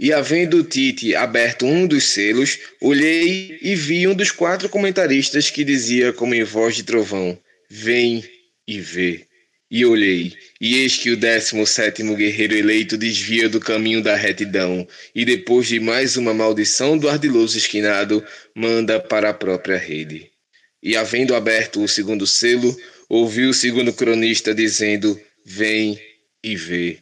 E havendo Tite aberto um dos selos, olhei e vi um dos quatro comentaristas que dizia como em voz de trovão: Vem e vê. E olhei, e eis que o décimo sétimo guerreiro eleito desvia do caminho da retidão, e depois de mais uma maldição do ardiloso esquinado, manda para a própria rede. E havendo aberto o segundo selo, ouvi o segundo cronista dizendo: Vem e vê.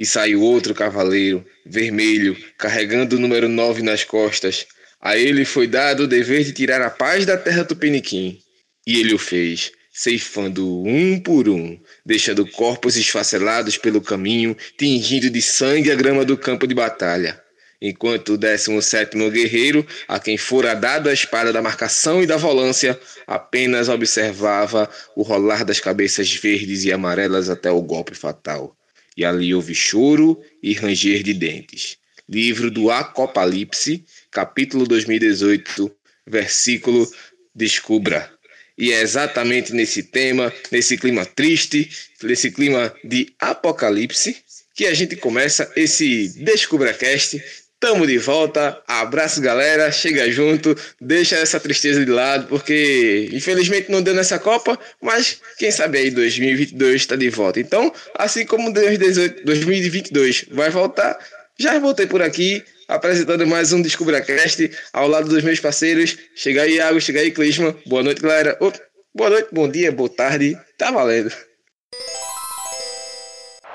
E saiu outro cavaleiro, vermelho, carregando o número 9 nas costas. A ele foi dado o dever de tirar a paz da terra tupiniquim. E ele o fez, ceifando um por um, deixando corpos esfacelados pelo caminho, tingindo de sangue a grama do campo de batalha. Enquanto o 17 guerreiro, a quem fora dado a espada da marcação e da volância, apenas observava o rolar das cabeças verdes e amarelas até o golpe fatal e ali houve choro e ranger de dentes. Livro do Apocalipse, capítulo 2018, versículo Descubra. E é exatamente nesse tema, nesse clima triste, nesse clima de apocalipse, que a gente começa esse DescubraCast Tamo de volta, abraço galera, chega junto, deixa essa tristeza de lado, porque infelizmente não deu nessa Copa, mas quem sabe aí 2022 está de volta. Então, assim como 2022 vai voltar, já voltei por aqui apresentando mais um DescubraCast ao lado dos meus parceiros. Chega aí, Iago, chega aí, Clisma. Boa noite, galera. Opa, boa noite, bom dia, boa tarde. Tá valendo.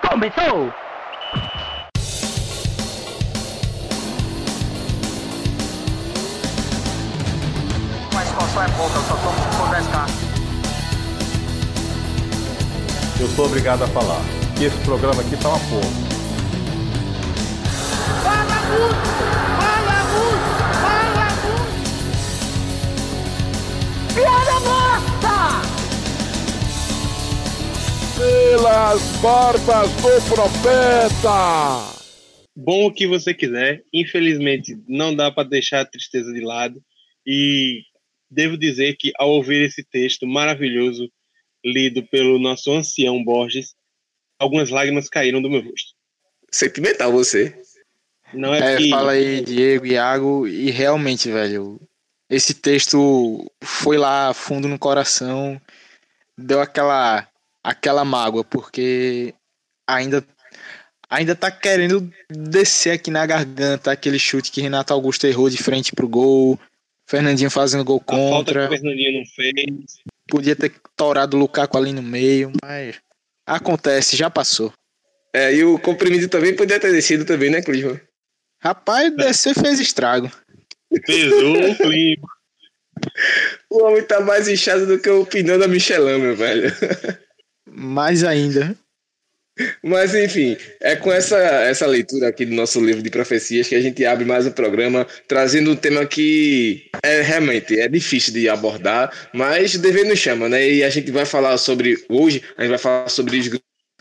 Começou! Eu só tomo se for 10k. Eu sou obrigado a falar que esse programa aqui tá uma porra. Fala muito! Fala muito! Fala muito! Piada morta! Pelas barbas do profeta! Bom o que você quiser, infelizmente não dá para deixar a tristeza de lado e devo dizer que ao ouvir esse texto maravilhoso lido pelo nosso ancião Borges, algumas lágrimas caíram do meu rosto. Sentimental você. Não é, é que... Fala aí, Diego, Iago, e realmente, velho, esse texto foi lá fundo no coração, deu aquela aquela mágoa, porque ainda ainda tá querendo descer aqui na garganta aquele chute que Renato Augusto errou de frente pro gol, Fernandinho fazendo gol contra. A falta que o Fernandinho não fez. Podia ter torado o Lukaku ali no meio, mas acontece, já passou. É, e o comprimido também podia ter descido também, né, Clisman? Rapaz, descer fez estrago. Pesou o clima. O homem tá mais inchado do que o pneu da Michelin, meu velho. Mais ainda. Mas enfim, é com essa, essa leitura aqui do nosso livro de profecias que a gente abre mais um programa trazendo um tema que é realmente é difícil de abordar, mas o dever nos chama, né? E a gente vai falar sobre hoje, a gente vai falar sobre os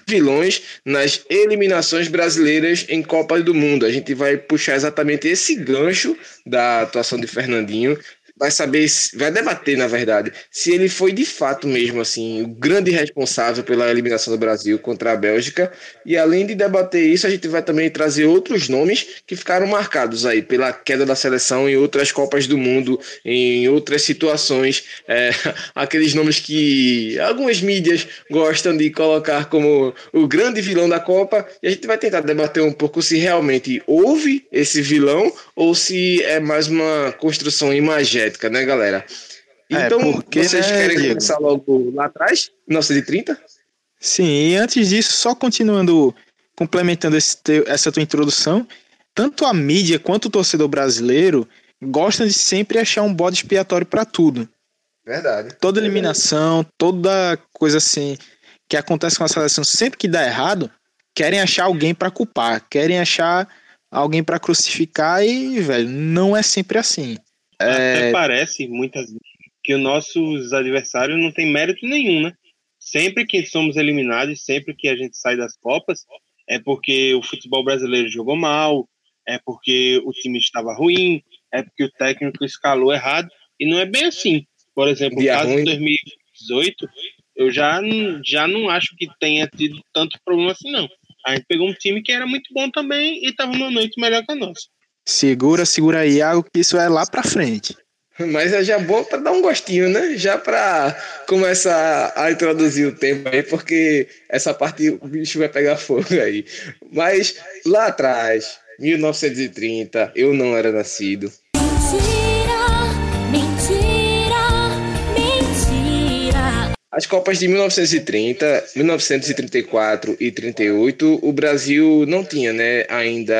vilões nas eliminações brasileiras em Copa do Mundo. A gente vai puxar exatamente esse gancho da atuação de Fernandinho vai saber, vai debater, na verdade, se ele foi de fato mesmo assim o grande responsável pela eliminação do Brasil contra a Bélgica. E além de debater isso, a gente vai também trazer outros nomes que ficaram marcados aí pela queda da seleção em outras Copas do Mundo, em outras situações, é, aqueles nomes que algumas mídias gostam de colocar como o grande vilão da Copa. E a gente vai tentar debater um pouco se realmente houve esse vilão ou se é mais uma construção imagética, né, galera? É, então, é porque, vocês né, querem Diego? começar logo lá atrás, 1930? Sim, e antes disso, só continuando, complementando teu, essa tua introdução, tanto a mídia quanto o torcedor brasileiro gostam de sempre achar um bode expiatório para tudo. Verdade. Toda eliminação, toda coisa assim que acontece com a seleção, sempre que dá errado, querem achar alguém para culpar, querem achar alguém para crucificar e, velho, não é sempre assim. Até é... parece, muitas vezes, que os nossos adversários não têm mérito nenhum, né? Sempre que somos eliminados, sempre que a gente sai das Copas, é porque o futebol brasileiro jogou mal, é porque o time estava ruim, é porque o técnico escalou errado, e não é bem assim. Por exemplo, no caso de 2018, eu já, já não acho que tenha tido tanto problema assim, não. A gente pegou um time que era muito bom também e estava numa noite melhor que a nossa. Segura, segura aí, Iago, que isso é lá pra frente. Mas é já bom para dar um gostinho, né? Já para começar a introduzir o tempo aí, porque essa parte o bicho vai pegar fogo aí. Mas lá atrás, 1930, eu não era nascido. As Copas de 1930, 1934 e 38, o Brasil não tinha né, ainda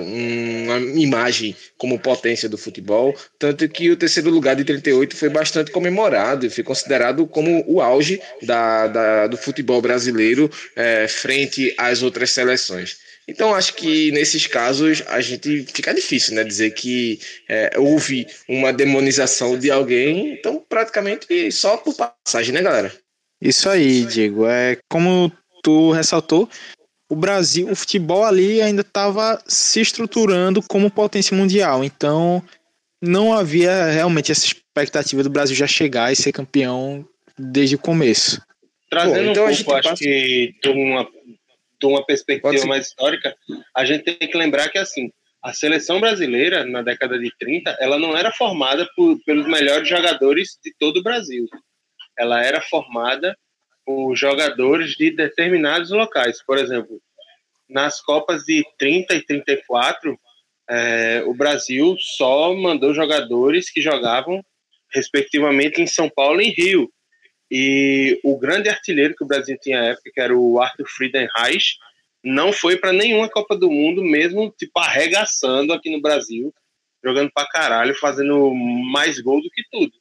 uma imagem como potência do futebol, tanto que o terceiro lugar de 38 foi bastante comemorado e foi considerado como o auge da, da do futebol brasileiro é, frente às outras seleções. Então, acho que nesses casos a gente fica difícil, né? Dizer que é, houve uma demonização de alguém, então praticamente só por passagem, né, galera? Isso aí, Diego. É como tu ressaltou, o Brasil, o futebol ali ainda estava se estruturando como potência mundial. Então, não havia realmente essa expectativa do Brasil já chegar e ser campeão desde o começo. Trazendo Bom, então um pouco, acho passa... que de uma de uma perspectiva mais histórica, a gente tem que lembrar que assim, a seleção brasileira na década de 30, ela não era formada por, pelos melhores jogadores de todo o Brasil. Ela era formada por jogadores de determinados locais. Por exemplo, nas Copas de 30 e 34, é, o Brasil só mandou jogadores que jogavam respectivamente em São Paulo e Rio. E o grande artilheiro que o Brasil tinha época, que era o Arthur Friedenreich, não foi para nenhuma Copa do Mundo, mesmo tipo arregaçando aqui no Brasil, jogando para caralho, fazendo mais gol do que tudo.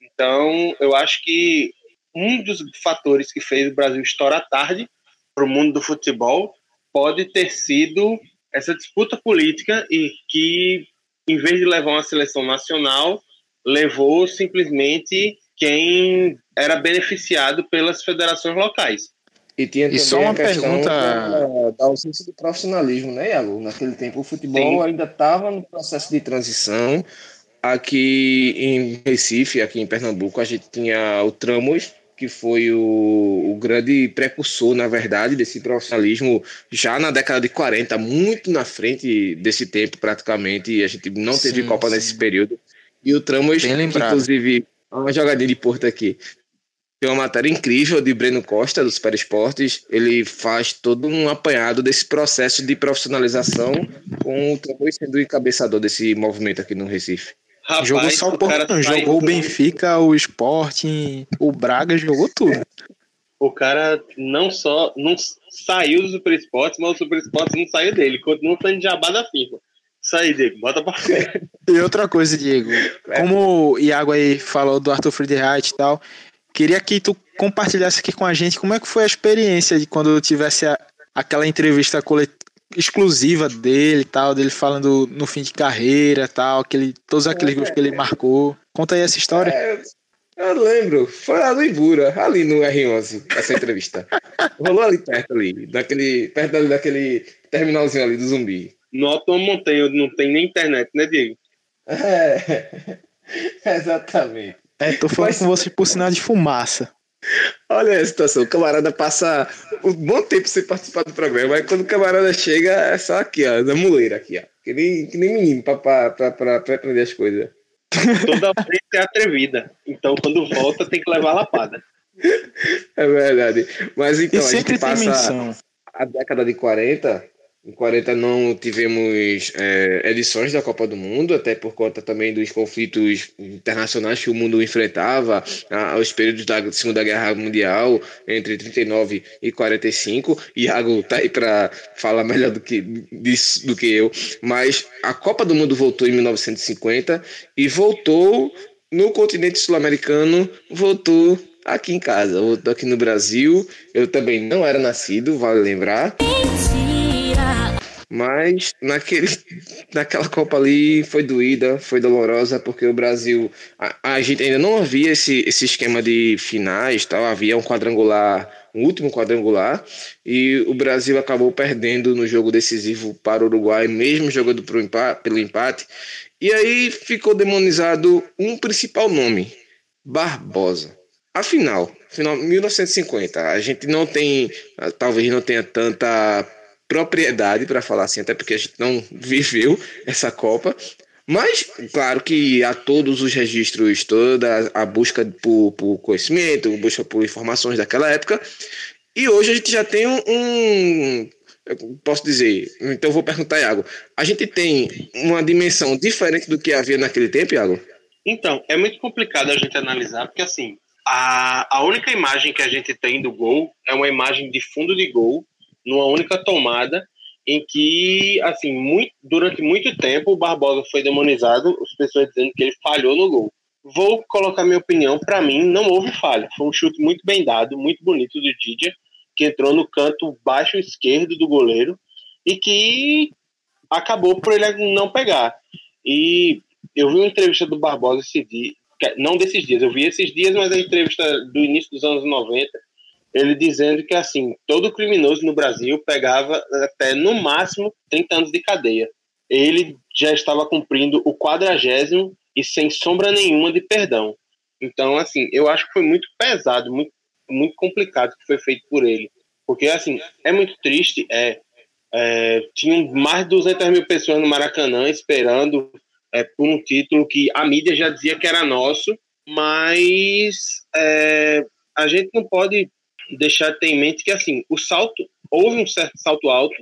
Então, eu acho que um dos fatores que fez o Brasil estourar tarde para o mundo do futebol pode ter sido essa disputa política e que, em vez de levar uma seleção nacional, levou simplesmente quem era beneficiado pelas federações locais. E tinha também e só uma pergunta da, da, ausência do profissionalismo, né, Iago? Naquele tempo o futebol Sim. ainda estava no processo de transição. Aqui em Recife, aqui em Pernambuco, a gente tinha o Tramos, que foi o, o, grande precursor, na verdade, desse profissionalismo já na década de 40, muito na frente desse tempo, praticamente. E a gente não teve sim, Copa sim. nesse período. E o Tramos, inclusive, uma jogadinha de Porto aqui. Tem uma matéria incrível de Breno Costa, do Super Esportes. Ele faz todo um apanhado desse processo de profissionalização com o Tramos sendo o encabeçador desse movimento aqui no Recife. Rapaz, jogou só o Porto, tá jogou o Benfica, o Sporting, o Braga, jogou tudo. O cara não só não saiu do Super Esportes, mas o Super Esportes não saiu dele, continua sendo jabá da FIFA. Isso aí, Diego, bota pra frente. E outra coisa, Diego, como o Iago aí falou do Arthur Friedrich e tal, queria que tu compartilhasse aqui com a gente como é que foi a experiência de quando tivesse a, aquela entrevista exclusiva dele tal, dele falando no fim de carreira tal, aquele, todos aqueles gols que ele marcou. Conta aí essa história. É, eu lembro, foi lá no Ibura, ali no R11, essa entrevista. Rolou ali perto ali, daquele, perto ali, daquele terminalzinho ali do zumbi. No Alto Montanha, não tem nem internet, né, Diego? É, exatamente. É, tô falando Mas... com você por sinal de fumaça. Olha a situação, o camarada passa um bom tempo sem participar do programa, mas quando o camarada chega, é só aqui, ó, na muleira aqui, ó. Que nem, que nem menino pra, pra, pra, pra, pra aprender as coisas. Toda frente é atrevida. Então quando volta tem que levar a lapada. É verdade. Mas então, a gente passa a década de 40 em 40 não tivemos é, edições da Copa do Mundo, até por conta também dos conflitos internacionais que o mundo enfrentava, aos períodos da Segunda Guerra Mundial, entre 39 e 45. Iago tá aí para falar melhor do que, disso do que eu. Mas a Copa do Mundo voltou em 1950 e voltou no continente sul-americano, voltou aqui em casa, voltou aqui no Brasil. Eu também não era nascido, vale lembrar. Mas naquele, naquela Copa ali foi doída, foi dolorosa, porque o Brasil. A, a, gente ainda não havia esse, esse esquema de finais, tal, havia um quadrangular, um último quadrangular, e o Brasil acabou perdendo no jogo decisivo para o Uruguai, mesmo jogando pro empate, pelo empate. E aí ficou demonizado um principal nome: Barbosa. Afinal, final 1950, a gente não tem, talvez não tenha tanta propriedade para falar assim, até porque a gente não viveu essa Copa. Mas, claro que há todos os registros, toda a busca por, por conhecimento, busca por informações daquela época. E hoje a gente já tem um, um posso dizer, então vou perguntar, Iago, a gente tem uma dimensão diferente do que havia naquele tempo, Iago? Então, é muito complicado a gente analisar, porque assim, a, a única imagem que a gente tem do gol é uma imagem de fundo de gol, numa única tomada, em que, assim, muito, durante muito tempo o Barbosa foi demonizado, as pessoas dizendo que ele falhou no gol. Vou colocar minha opinião, para mim não houve falha. Foi um chute muito bem dado, muito bonito do Didier, que entrou no canto baixo esquerdo do goleiro e que acabou por ele não pegar. E eu vi uma entrevista do Barbosa esse dia, não desses dias, eu vi esses dias, mas a entrevista do início dos anos 90, ele dizendo que assim, todo criminoso no Brasil pegava até no máximo 30 anos de cadeia. Ele já estava cumprindo o quadragésimo e sem sombra nenhuma de perdão. Então, assim, eu acho que foi muito pesado, muito muito complicado que foi feito por ele. Porque, assim, é muito triste. É, é, tinham mais de 200 mil pessoas no Maracanã esperando é, por um título que a mídia já dizia que era nosso, mas é, a gente não pode deixar de ter em mente que, assim, o salto, houve um certo salto alto,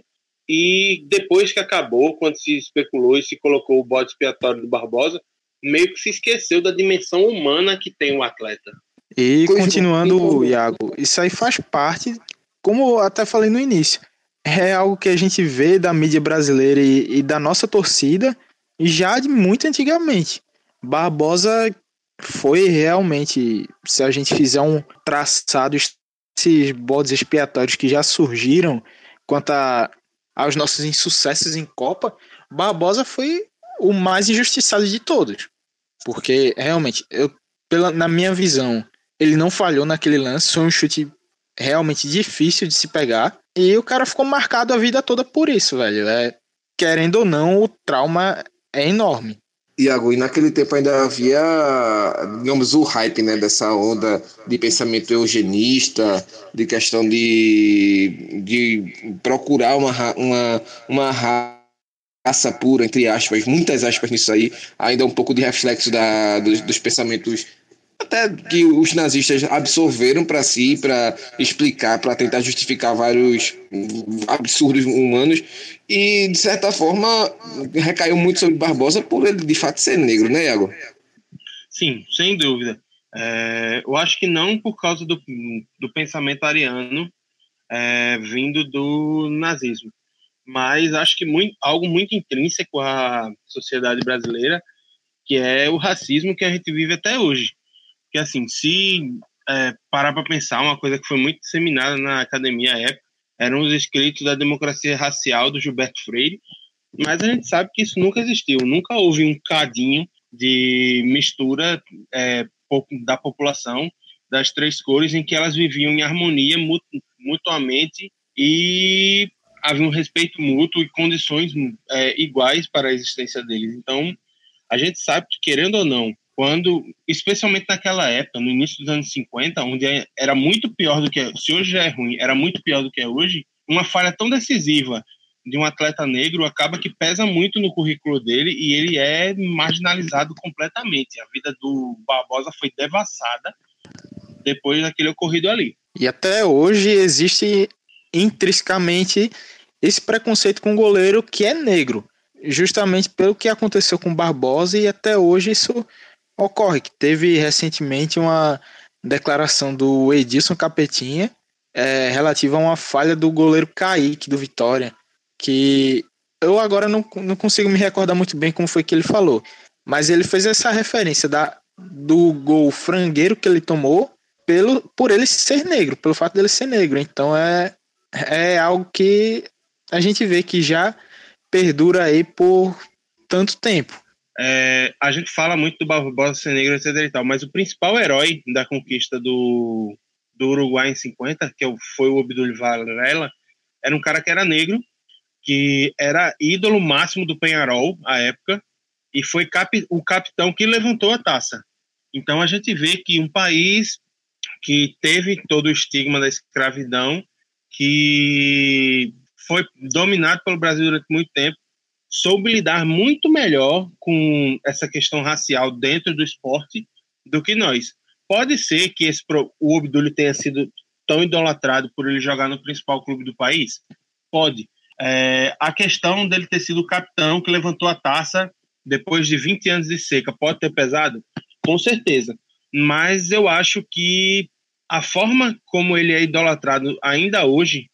e depois que acabou, quando se especulou e se colocou o bode expiatório do Barbosa, meio que se esqueceu da dimensão humana que tem o atleta. E continuando, Iago, isso aí faz parte, como eu até falei no início, é algo que a gente vê da mídia brasileira e, e da nossa torcida já de muito antigamente. Barbosa foi realmente, se a gente fizer um traçado, esses bodes expiatórios que já surgiram quanto a, aos nossos insucessos em Copa, Barbosa foi o mais injustiçado de todos. Porque realmente, eu, pela, na minha visão, ele não falhou naquele lance, foi um chute realmente difícil de se pegar. E o cara ficou marcado a vida toda por isso, velho. É, querendo ou não, o trauma é enorme. Iago, e naquele tempo ainda havia, digamos, o hype né, dessa onda de pensamento eugenista, de questão de, de procurar uma, uma, uma raça pura, entre aspas, muitas aspas nisso aí, ainda um pouco de reflexo da, dos, dos pensamentos até que os nazistas absorveram para si, para explicar, para tentar justificar vários absurdos humanos, e de certa forma recaiu muito sobre Barbosa por ele de fato ser negro, né, Iago? Sim, sem dúvida. É, eu acho que não por causa do, do pensamento ariano é, vindo do nazismo, mas acho que muito, algo muito intrínseco à sociedade brasileira, que é o racismo que a gente vive até hoje que assim, se é, parar para pensar, uma coisa que foi muito disseminada na academia à época eram os escritos da democracia racial do Gilberto Freire, mas a gente sabe que isso nunca existiu, nunca houve um cadinho de mistura é, da população das três cores em que elas viviam em harmonia mutuamente e havia um respeito mútuo e condições é, iguais para a existência deles. Então, a gente sabe que, querendo ou não, quando, especialmente naquela época, no início dos anos 50, onde era muito pior do que é, se hoje já é ruim, era muito pior do que é hoje, uma falha tão decisiva de um atleta negro acaba que pesa muito no currículo dele e ele é marginalizado completamente. A vida do Barbosa foi devassada depois daquele ocorrido ali. E até hoje existe intrinsecamente esse preconceito com o goleiro que é negro, justamente pelo que aconteceu com Barbosa e até hoje isso Ocorre que teve recentemente uma declaração do Edilson Capetinha é, relativa a uma falha do goleiro Kaique do Vitória, que eu agora não, não consigo me recordar muito bem como foi que ele falou, mas ele fez essa referência da, do gol frangueiro que ele tomou pelo, por ele ser negro, pelo fato dele ser negro. Então é, é algo que a gente vê que já perdura aí por tanto tempo. É, a gente fala muito do Barbosa negro, etc e tal, mas o principal herói da conquista do, do Uruguai em 50, que foi o Abdul Varela, era um cara que era negro, que era ídolo máximo do Penharol à época, e foi o capitão que levantou a taça. Então a gente vê que um país que teve todo o estigma da escravidão, que foi dominado pelo Brasil durante muito tempo, soube lidar muito melhor com essa questão racial dentro do esporte do que nós. Pode ser que esse, o Obdulho tenha sido tão idolatrado por ele jogar no principal clube do país? Pode. É, a questão dele ter sido o capitão que levantou a taça depois de 20 anos de seca pode ter pesado? Com certeza. Mas eu acho que a forma como ele é idolatrado ainda hoje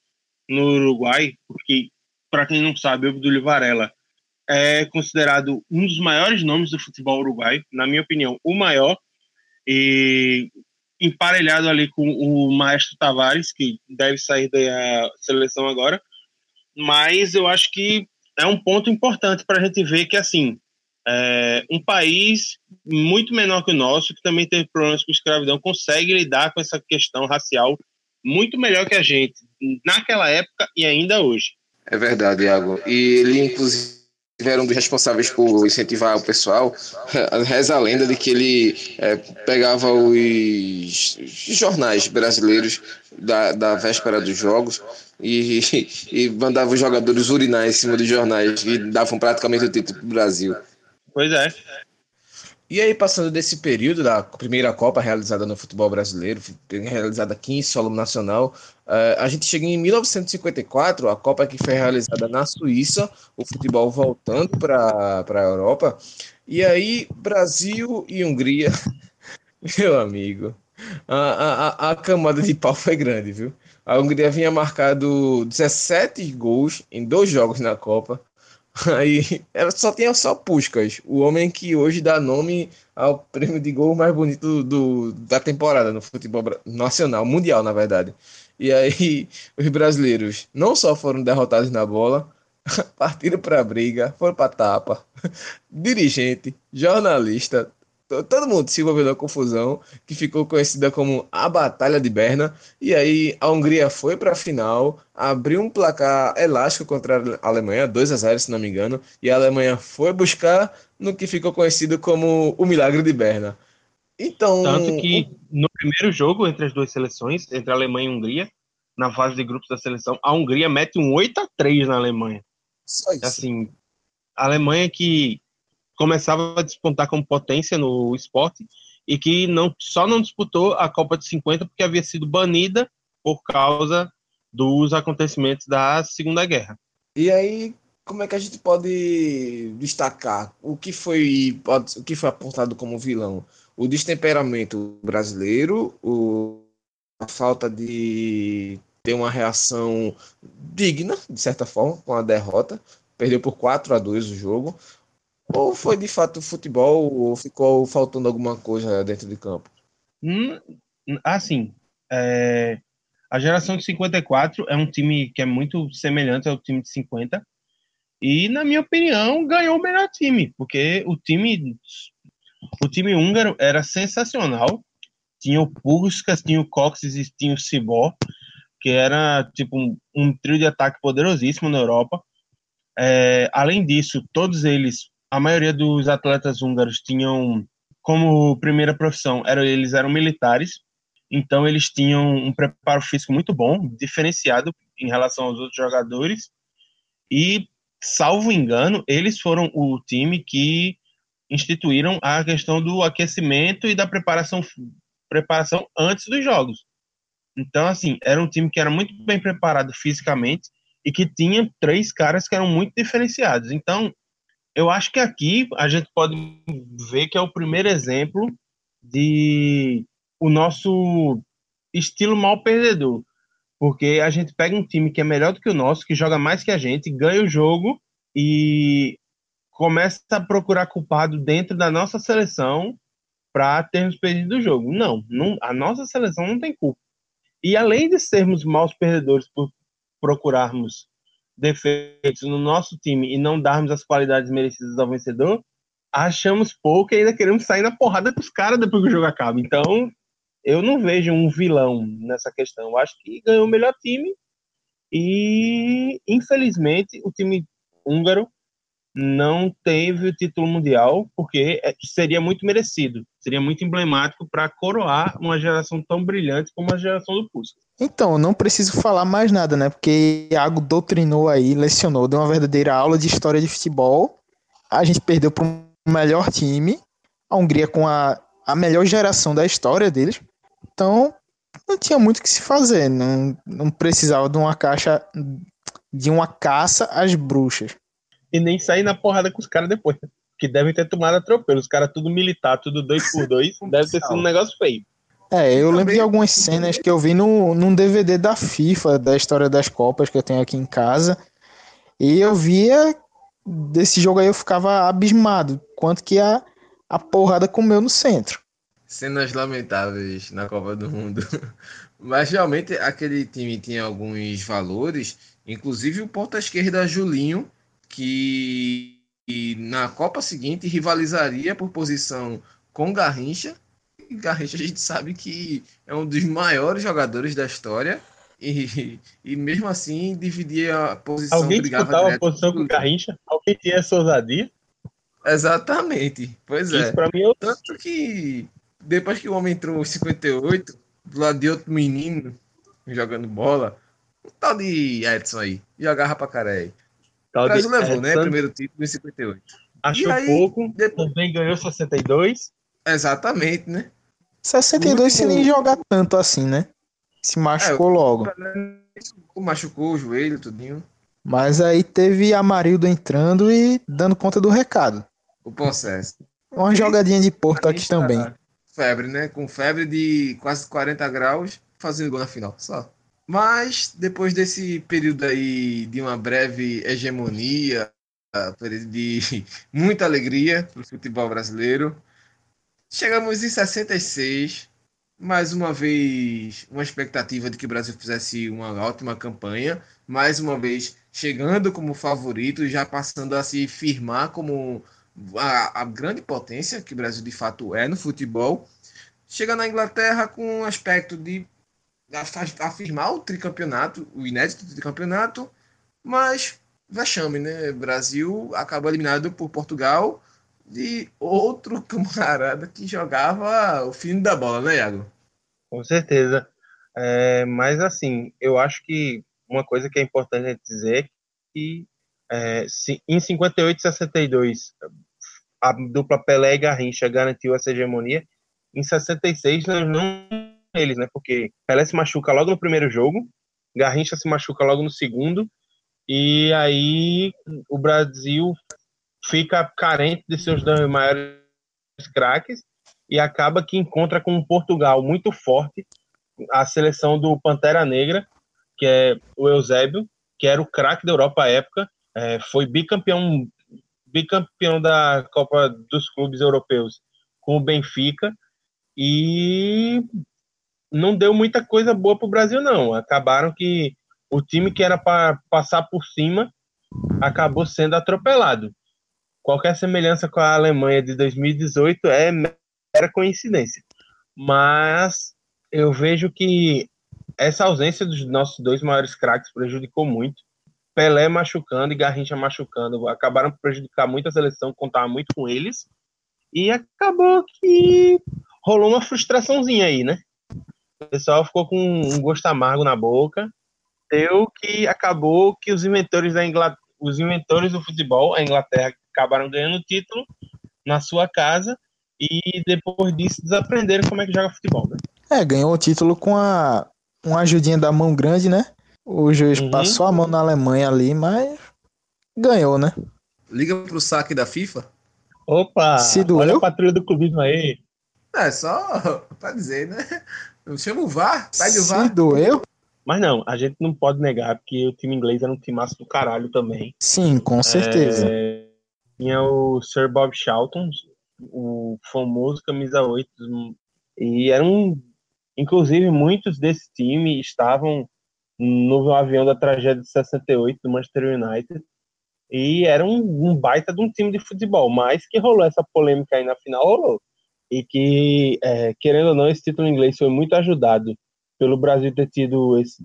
no Uruguai, porque, para quem não sabe, o Abdul Varela é considerado um dos maiores nomes do futebol uruguai, na minha opinião, o maior, e emparelhado ali com o Maestro Tavares, que deve sair da seleção agora. Mas eu acho que é um ponto importante para a gente ver que, assim, é, um país muito menor que o nosso, que também teve problemas com escravidão, consegue lidar com essa questão racial muito melhor que a gente, naquela época e ainda hoje. É verdade, Iago. E ele, inclusive, era um dos responsáveis por incentivar o pessoal. Reza a lenda de que ele é, pegava os jornais brasileiros da, da véspera dos jogos e, e mandava os jogadores urinar em cima dos jornais e davam praticamente o título para o Brasil. Pois é. E aí, passando desse período da primeira Copa realizada no futebol brasileiro, realizada aqui em solo nacional, uh, a gente chega em 1954, a Copa que foi realizada na Suíça, o futebol voltando para a Europa. E aí, Brasil e Hungria, meu amigo, a, a, a camada de pau foi grande, viu? A Hungria vinha marcado 17 gols em dois jogos na Copa. Aí ela só tinha só Puskas, o homem que hoje dá nome ao prêmio de gol mais bonito do, da temporada no futebol nacional, mundial, na verdade. E aí os brasileiros não só foram derrotados na bola, partiram para a briga, foram para tapa. Dirigente, jornalista, todo mundo se envolveu na confusão, que ficou conhecida como a Batalha de Berna. E aí a Hungria foi para a final, abriu um placar elástico contra a Alemanha, 2 a 0 se não me engano, e a Alemanha foi buscar no que ficou conhecido como o Milagre de Berna. Então, tanto que no primeiro jogo entre as duas seleções, entre a Alemanha e a Hungria, na fase de grupos da seleção, a Hungria mete um 8 a 3 na Alemanha. Só isso. Assim, a Alemanha que começava a despontar como potência no esporte e que não, só não disputou a Copa de 50 porque havia sido banida por causa dos acontecimentos da Segunda Guerra. E aí, como é que a gente pode destacar o que foi, pode, o que foi apontado como vilão? O destemperamento brasileiro, o, a falta de ter uma reação digna, de certa forma, com a derrota. Perdeu por 4 a 2 o jogo. Ou foi de fato futebol ou ficou faltando alguma coisa dentro de campo? Hum, assim, é, a geração de 54 é um time que é muito semelhante ao time de 50 e, na minha opinião, ganhou o melhor time, porque o time o time húngaro era sensacional. Tinha o Puskas, tinha o Coxes e tinha o Cibó, que era tipo um, um trio de ataque poderosíssimo na Europa. É, além disso, todos eles a maioria dos atletas húngaros tinham como primeira profissão, eram, eles eram militares, então eles tinham um preparo físico muito bom, diferenciado em relação aos outros jogadores, e, salvo engano, eles foram o time que instituíram a questão do aquecimento e da preparação, preparação antes dos jogos. Então, assim, era um time que era muito bem preparado fisicamente e que tinha três caras que eram muito diferenciados. Então, eu acho que aqui a gente pode ver que é o primeiro exemplo de o nosso estilo mal perdedor. Porque a gente pega um time que é melhor do que o nosso, que joga mais que a gente, ganha o jogo e começa a procurar culpado dentro da nossa seleção para termos perdido o jogo. Não, não, a nossa seleção não tem culpa. E além de sermos maus perdedores por procurarmos defeitos no nosso time e não darmos as qualidades merecidas ao vencedor, achamos pouco e ainda queremos sair na porrada com os caras depois que o jogo acaba. Então, eu não vejo um vilão nessa questão. Eu acho que ganhou o melhor time e, infelizmente, o time húngaro não teve o título mundial, porque é, seria muito merecido, seria muito emblemático para coroar uma geração tão brilhante como a geração do Puskas. Então, não preciso falar mais nada, né? Porque Iago doutrinou aí, lecionou, deu uma verdadeira aula de história de futebol. A gente perdeu para o melhor time, a Hungria com a, a melhor geração da história deles. Então, não tinha muito o que se fazer. Não, não precisava de uma caixa de uma caça às bruxas. E nem sair na porrada com os caras depois. Que devem ter tomado atropelo. Os caras tudo militar, tudo dois por dois. deve ter sido um negócio feio. É, eu lembro de algumas cenas que eu vi no, num DVD da FIFA, da história das Copas que eu tenho aqui em casa. E eu via desse jogo aí, eu ficava abismado. Quanto que a, a porrada comeu no centro. Cenas lamentáveis na Copa do Mundo. Mas realmente aquele time tinha alguns valores, inclusive o ponta-esquerda Julinho, que na Copa seguinte rivalizaria por posição com Garrincha Garrincha a gente sabe que é um dos maiores jogadores da história e, e mesmo assim dividia a posição. Alguém disputava a posição com o Garrincha? Alguém tinha essa ousadia? Exatamente, pois é. Mim, eu... Tanto que depois que o homem entrou em 58, do lado de outro menino jogando bola, um tal de Edson aí, jogava pra caralho. O Brasil levou, né? Primeiro título em 58. Achou aí, pouco, depois... também ganhou 62. Exatamente, né? 62 se nem jogar tanto assim, né? Se machucou É, logo. Machucou o joelho, tudinho. Mas aí teve Amarildo entrando e dando conta do recado. O processo. Uma jogadinha de Porto aqui também. Febre, né? Com febre de quase 40 graus, fazendo gol na final, só. Mas depois desse período aí de uma breve hegemonia, de muita alegria para o futebol brasileiro, chegamos em 66, mais uma vez uma expectativa de que o Brasil fizesse uma ótima campanha, mais uma vez chegando como favorito, já passando a se firmar como a, a, grande potência que o Brasil de fato é no futebol, chega na Inglaterra com um aspecto de afirmar o tricampeonato, o inédito tricampeonato, mas vexame, né? Brasil acabou eliminado por Portugal de outro camarada que jogava o fim da bola, né, Iago? Com certeza. É, mas assim, eu acho que uma coisa que é importante dizer é que é, se, em 58 e 62 a dupla Pelé e Garrincha garantiu essa hegemonia. Em 66 nós não eles, né? Porque Pelé se machuca logo no primeiro jogo, Garrincha se machuca logo no segundo, e aí o Brasil fica carente de seus dois maiores craques e acaba que encontra com um Portugal muito forte, a seleção do Pantera Negra, que é o Eusébio, que era o craque da Europa à época, é, foi bicampeão bicampeão da Copa dos Clubes Europeus com o Benfica e não deu muita coisa boa para o Brasil não. Acabaram que o time que era para passar por cima acabou sendo atropelado. Qualquer semelhança com a Alemanha de 2018 é mera coincidência. Mas eu vejo que essa ausência dos nossos dois maiores craques prejudicou muito. Pelé machucando e Garrincha machucando acabaram prejudicar muito a seleção, contava muito com eles. E acabou que rolou uma frustraçãozinha aí, né? O pessoal ficou com um gosto amargo na boca. Deu que acabou que os inventores da Inglaterra, os inventores do futebol, a Inglaterra, acabaram ganhando o título na sua casa e depois disso desaprenderam como é que joga futebol, né? É, ganhou o título com a uma ajudinha da mão grande, né? O juiz Uhum. passou a mão na Alemanha ali, mas ganhou, né? Liga pro saque da FIFA. Opa! Se doeu? Olha a patrulha do clubismo aí. É, só pra dizer, né? Chama o VAR, pede o Se VAR. doeu? Mas não, a gente não pode negar que o time inglês era um timaço do caralho também. Sim, com certeza. É, tinha o Sir Bob Charlton, o famoso camisa 8, e eram, inclusive, muitos desse time estavam no avião da tragédia de 68 do Manchester United, e era um, um baita de um time de futebol, mas que rolou essa polêmica aí na final, rolou. E que, é, querendo ou não, esse título inglês foi muito ajudado pelo Brasil ter tido esse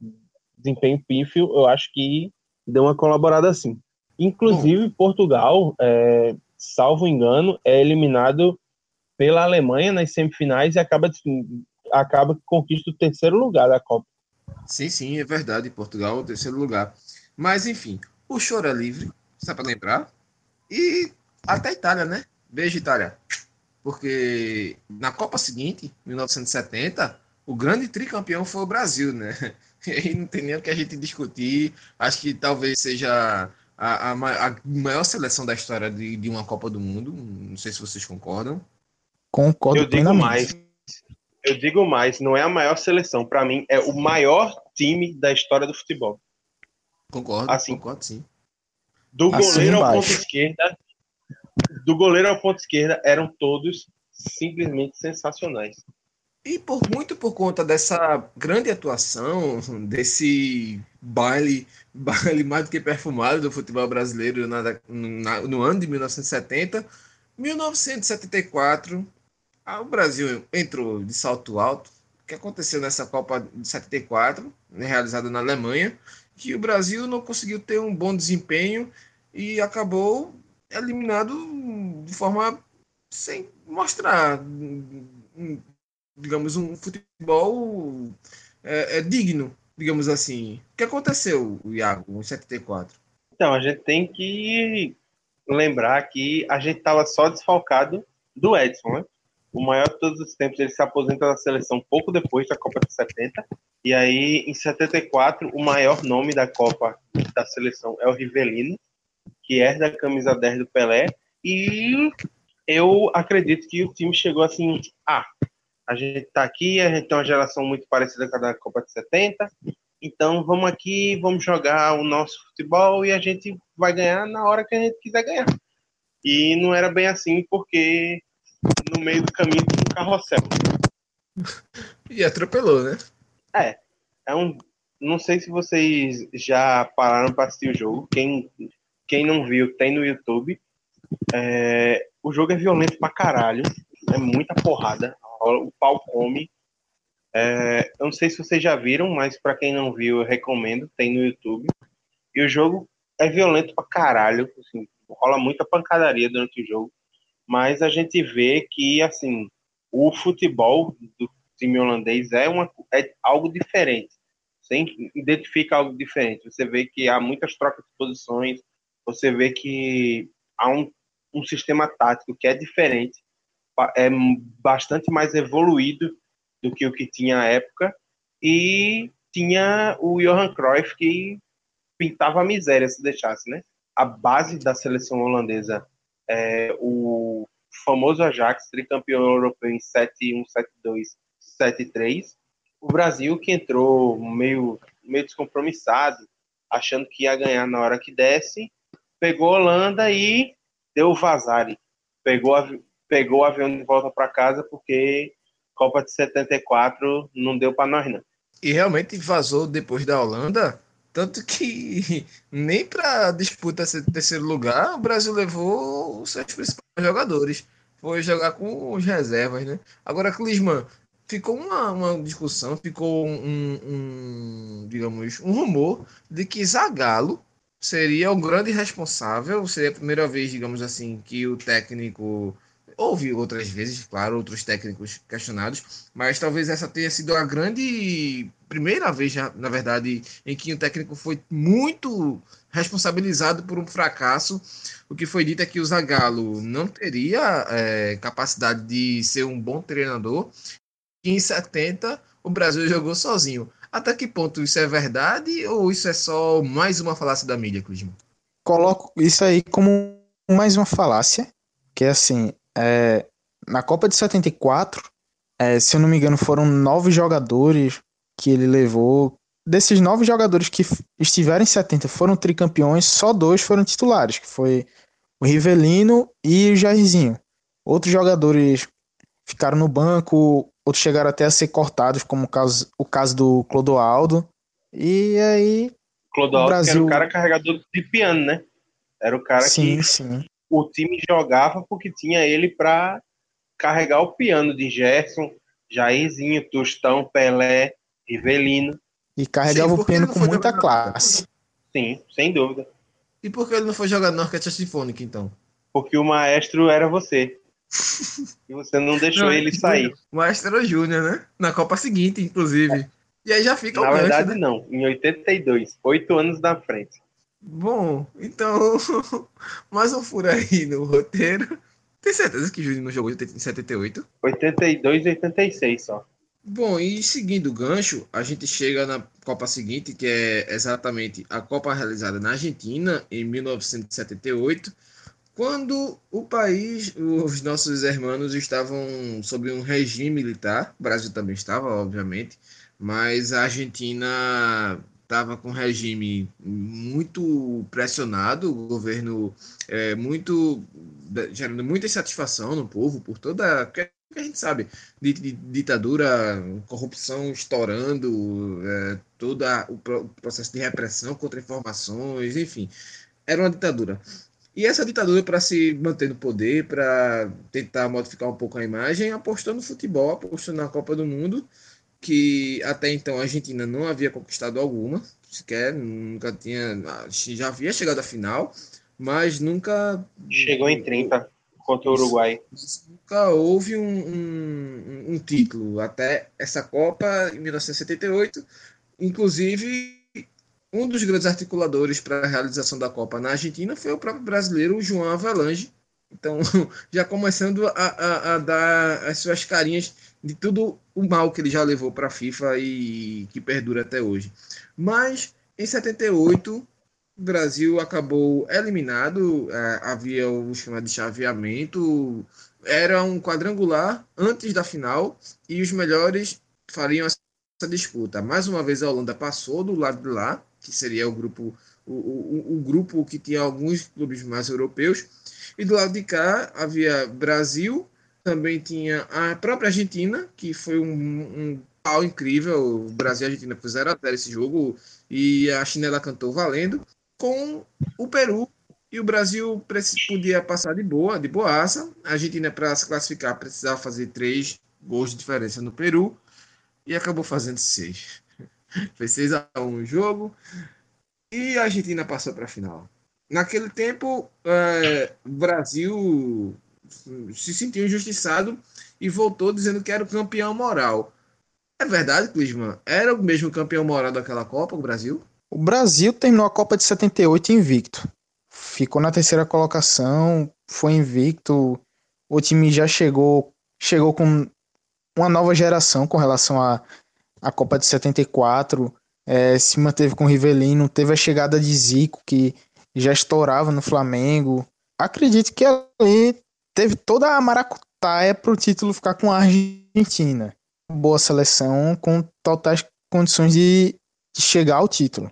desempenho pífio, eu acho que deu uma colaborada assim. Inclusive, Portugal, é, salvo engano, é eliminado pela Alemanha nas semifinais e acaba, acaba que conquista o terceiro lugar da Copa. Sim, sim, é verdade. Portugal, terceiro lugar. Mas, enfim, o choro é livre, só para lembrar. E até a Itália, né? Beijo, Itália. Porque na Copa seguinte, 1970, o grande tricampeão foi o Brasil, né? E aí não tem nem o que a gente discutir. Acho que talvez seja a, a, a maior seleção da história de, de, uma Copa do Mundo. Não sei se vocês concordam. Concordo. Eu digo mais. Eu digo mais. Não é a maior seleção. Para mim, é o maior time da história do futebol. Concordo. Assim, concordo, sim. Do assim goleiro ao ponto esquerda, do goleiro ao ponto esquerda eram todos simplesmente sensacionais. E por muito por conta dessa grande atuação, desse baile, baile mais do que perfumado do futebol brasileiro na, na, no ano de 1970, 1974, o Brasil entrou de salto alto. O que aconteceu nessa Copa de 74, né, realizada na Alemanha, que o Brasil não conseguiu ter um bom desempenho e acabou eliminado de forma sem mostrar digamos, um futebol é, é, digno, digamos assim. O que aconteceu, Iago, em 74? Então, a gente tem que lembrar que a gente estava só desfalcado do Edson, né? O maior de todos os tempos, ele se aposenta da seleção pouco depois da Copa de 70. E aí, em 74, o maior nome da Copa da seleção é o Rivelino, que herda a camisa 10 do Pelé. E eu acredito que o time chegou assim: ah, a gente está aqui, a gente tem uma geração muito parecida com a da Copa de 70, então vamos aqui, vamos jogar o nosso futebol e a gente vai ganhar na hora que a gente quiser ganhar. E não era bem assim, porque no meio do caminho tinha um carrossel. E atropelou, né? É. É um. Não sei se vocês já pararam para assistir o jogo. Quem, quem não viu, tem no YouTube. É, o jogo é violento pra caralho. É muita porrada o pau come. É, eu não sei se vocês já viram, mas para quem não viu, eu recomendo, tem no YouTube. E o jogo é violento pra caralho, assim, rola muita pancadaria durante o jogo, mas a gente vê que, assim, o futebol do time holandês é, uma, é algo diferente. Você identifica algo diferente. Você vê que há muitas trocas de posições, você vê que há um, um sistema tático que é diferente é bastante mais evoluído do que o que tinha à época e tinha o Johan Cruyff que pintava a miséria se deixasse, né? A base da seleção holandesa é o famoso Ajax, tricampeão europeu em 7-1, 7-2, 7-3. O Brasil que entrou meio, meio descompromissado, achando que ia ganhar na hora que desse, pegou Holanda e deu o vazare. Pegou pegou o avião de volta para casa porque Copa de 74 não deu para nós não. E realmente vazou depois da Holanda, tanto que nem para disputa esse terceiro lugar o Brasil levou os seus principais jogadores. Foi jogar com os reservas, né? Agora, Clisman, ficou uma, uma discussão, ficou um, um, digamos, um rumor de que Zagallo seria o grande responsável, seria a primeira vez, digamos assim, que o técnico Houve outras vezes, claro, outros técnicos questionados, mas talvez essa tenha sido a grande primeira vez, na verdade, em que o técnico foi muito responsabilizado por um fracasso. O que foi dito é que o Zagallo não teria é, capacidade de ser um bom treinador. Em 70, o Brasil jogou sozinho. Até que ponto isso é verdade ou isso é só mais uma falácia da mídia, Clisman? Coloco isso aí como mais uma falácia, que é assim, é, na Copa de 74, é, se eu não me engano, foram nove jogadores que ele levou. Desses nove jogadores que estiveram em 70 foram tricampeões, só dois foram titulares, que foi o Rivelino e o Jairzinho. Outros jogadores ficaram no banco, outros chegaram até a ser cortados, como o caso, o caso do Clodoaldo. E aí. Clodoaldo, Brasil... era o cara carregador de piano, né? Era o cara sim, que sim o time jogava porque tinha ele para carregar o piano de Gerson, Jairzinho, Tostão, Pelé, Rivelino. E carregava Sim, o piano com muita classe. Sim, sem dúvida. E por que ele não foi jogar na orquestra sinfônica, então? Porque o maestro era você. E você não deixou não, ele sair. O maestro era o Júnior, né? Na Copa seguinte, inclusive. E aí já fica Na o gancho, verdade, né? não. Em 82, oito anos na frente. Bom, então, mais um furo aí no roteiro. Tem certeza que Júnior não jogou em 78? 82 e 86 só. Bom, e seguindo o gancho, a gente chega na Copa seguinte, que é exatamente a Copa realizada na Argentina, em 1978, quando o país, os nossos irmãos estavam sob um regime militar, o Brasil também estava, obviamente, mas a Argentina estava com um regime muito pressionado, o governo é, muito gerando muita insatisfação no povo por toda que a gente sabe de, de ditadura, corrupção estourando, é, todo o processo de repressão contra informações, enfim, era uma ditadura. E essa ditadura, para se manter no poder, para tentar modificar um pouco a imagem, apostou no futebol, apostou na Copa do Mundo que até então a Argentina não havia conquistado alguma, sequer, nunca tinha, já havia chegado à final, mas nunca... Chegou em 30 contra o Uruguai. Nunca houve um, um, um título até essa Copa em 1978, inclusive um dos grandes articuladores para a realização da Copa na Argentina foi o próprio brasileiro João Avalanche. Então, já começando a, a, a dar as suas carinhas de tudo o mal que ele já levou para a FIFA e que perdura até hoje. Mas em 78 o Brasil acabou eliminado, é, havia o esquema de chaveamento, era um quadrangular antes da final e os melhores fariam essa disputa. Mais uma vez a Holanda passou do lado de lá, que seria o grupo o, o, o grupo que tinha alguns clubes mais europeus, e do lado de cá havia Brasil, também tinha a própria Argentina, que foi um, um pau incrível. O Brasil e a Argentina fizeram até esse jogo e a chinela cantou valendo. Com o Peru, e o Brasil podia passar de boa, de boaça. A Argentina, para se classificar, precisava fazer três gols de diferença no Peru e acabou fazendo seis. Foi 6 a 1 o jogo e a Argentina passou para a final. Naquele tempo, é, o Brasil se sentiu injustiçado e voltou dizendo que era o campeão moral. É verdade, Clisman? Era o mesmo campeão moral daquela Copa, o Brasil? O Brasil terminou a Copa de 78 invicto. Ficou na terceira colocação, foi invicto. O time já chegou, chegou com uma nova geração com relação à, à Copa de 74. É, se manteve com o Rivelino, teve a chegada de Zico, que já estourava no Flamengo. Acredito que ali teve toda a maracutaia para o título ficar com a Argentina. Boa seleção com totais condições de, de chegar ao título.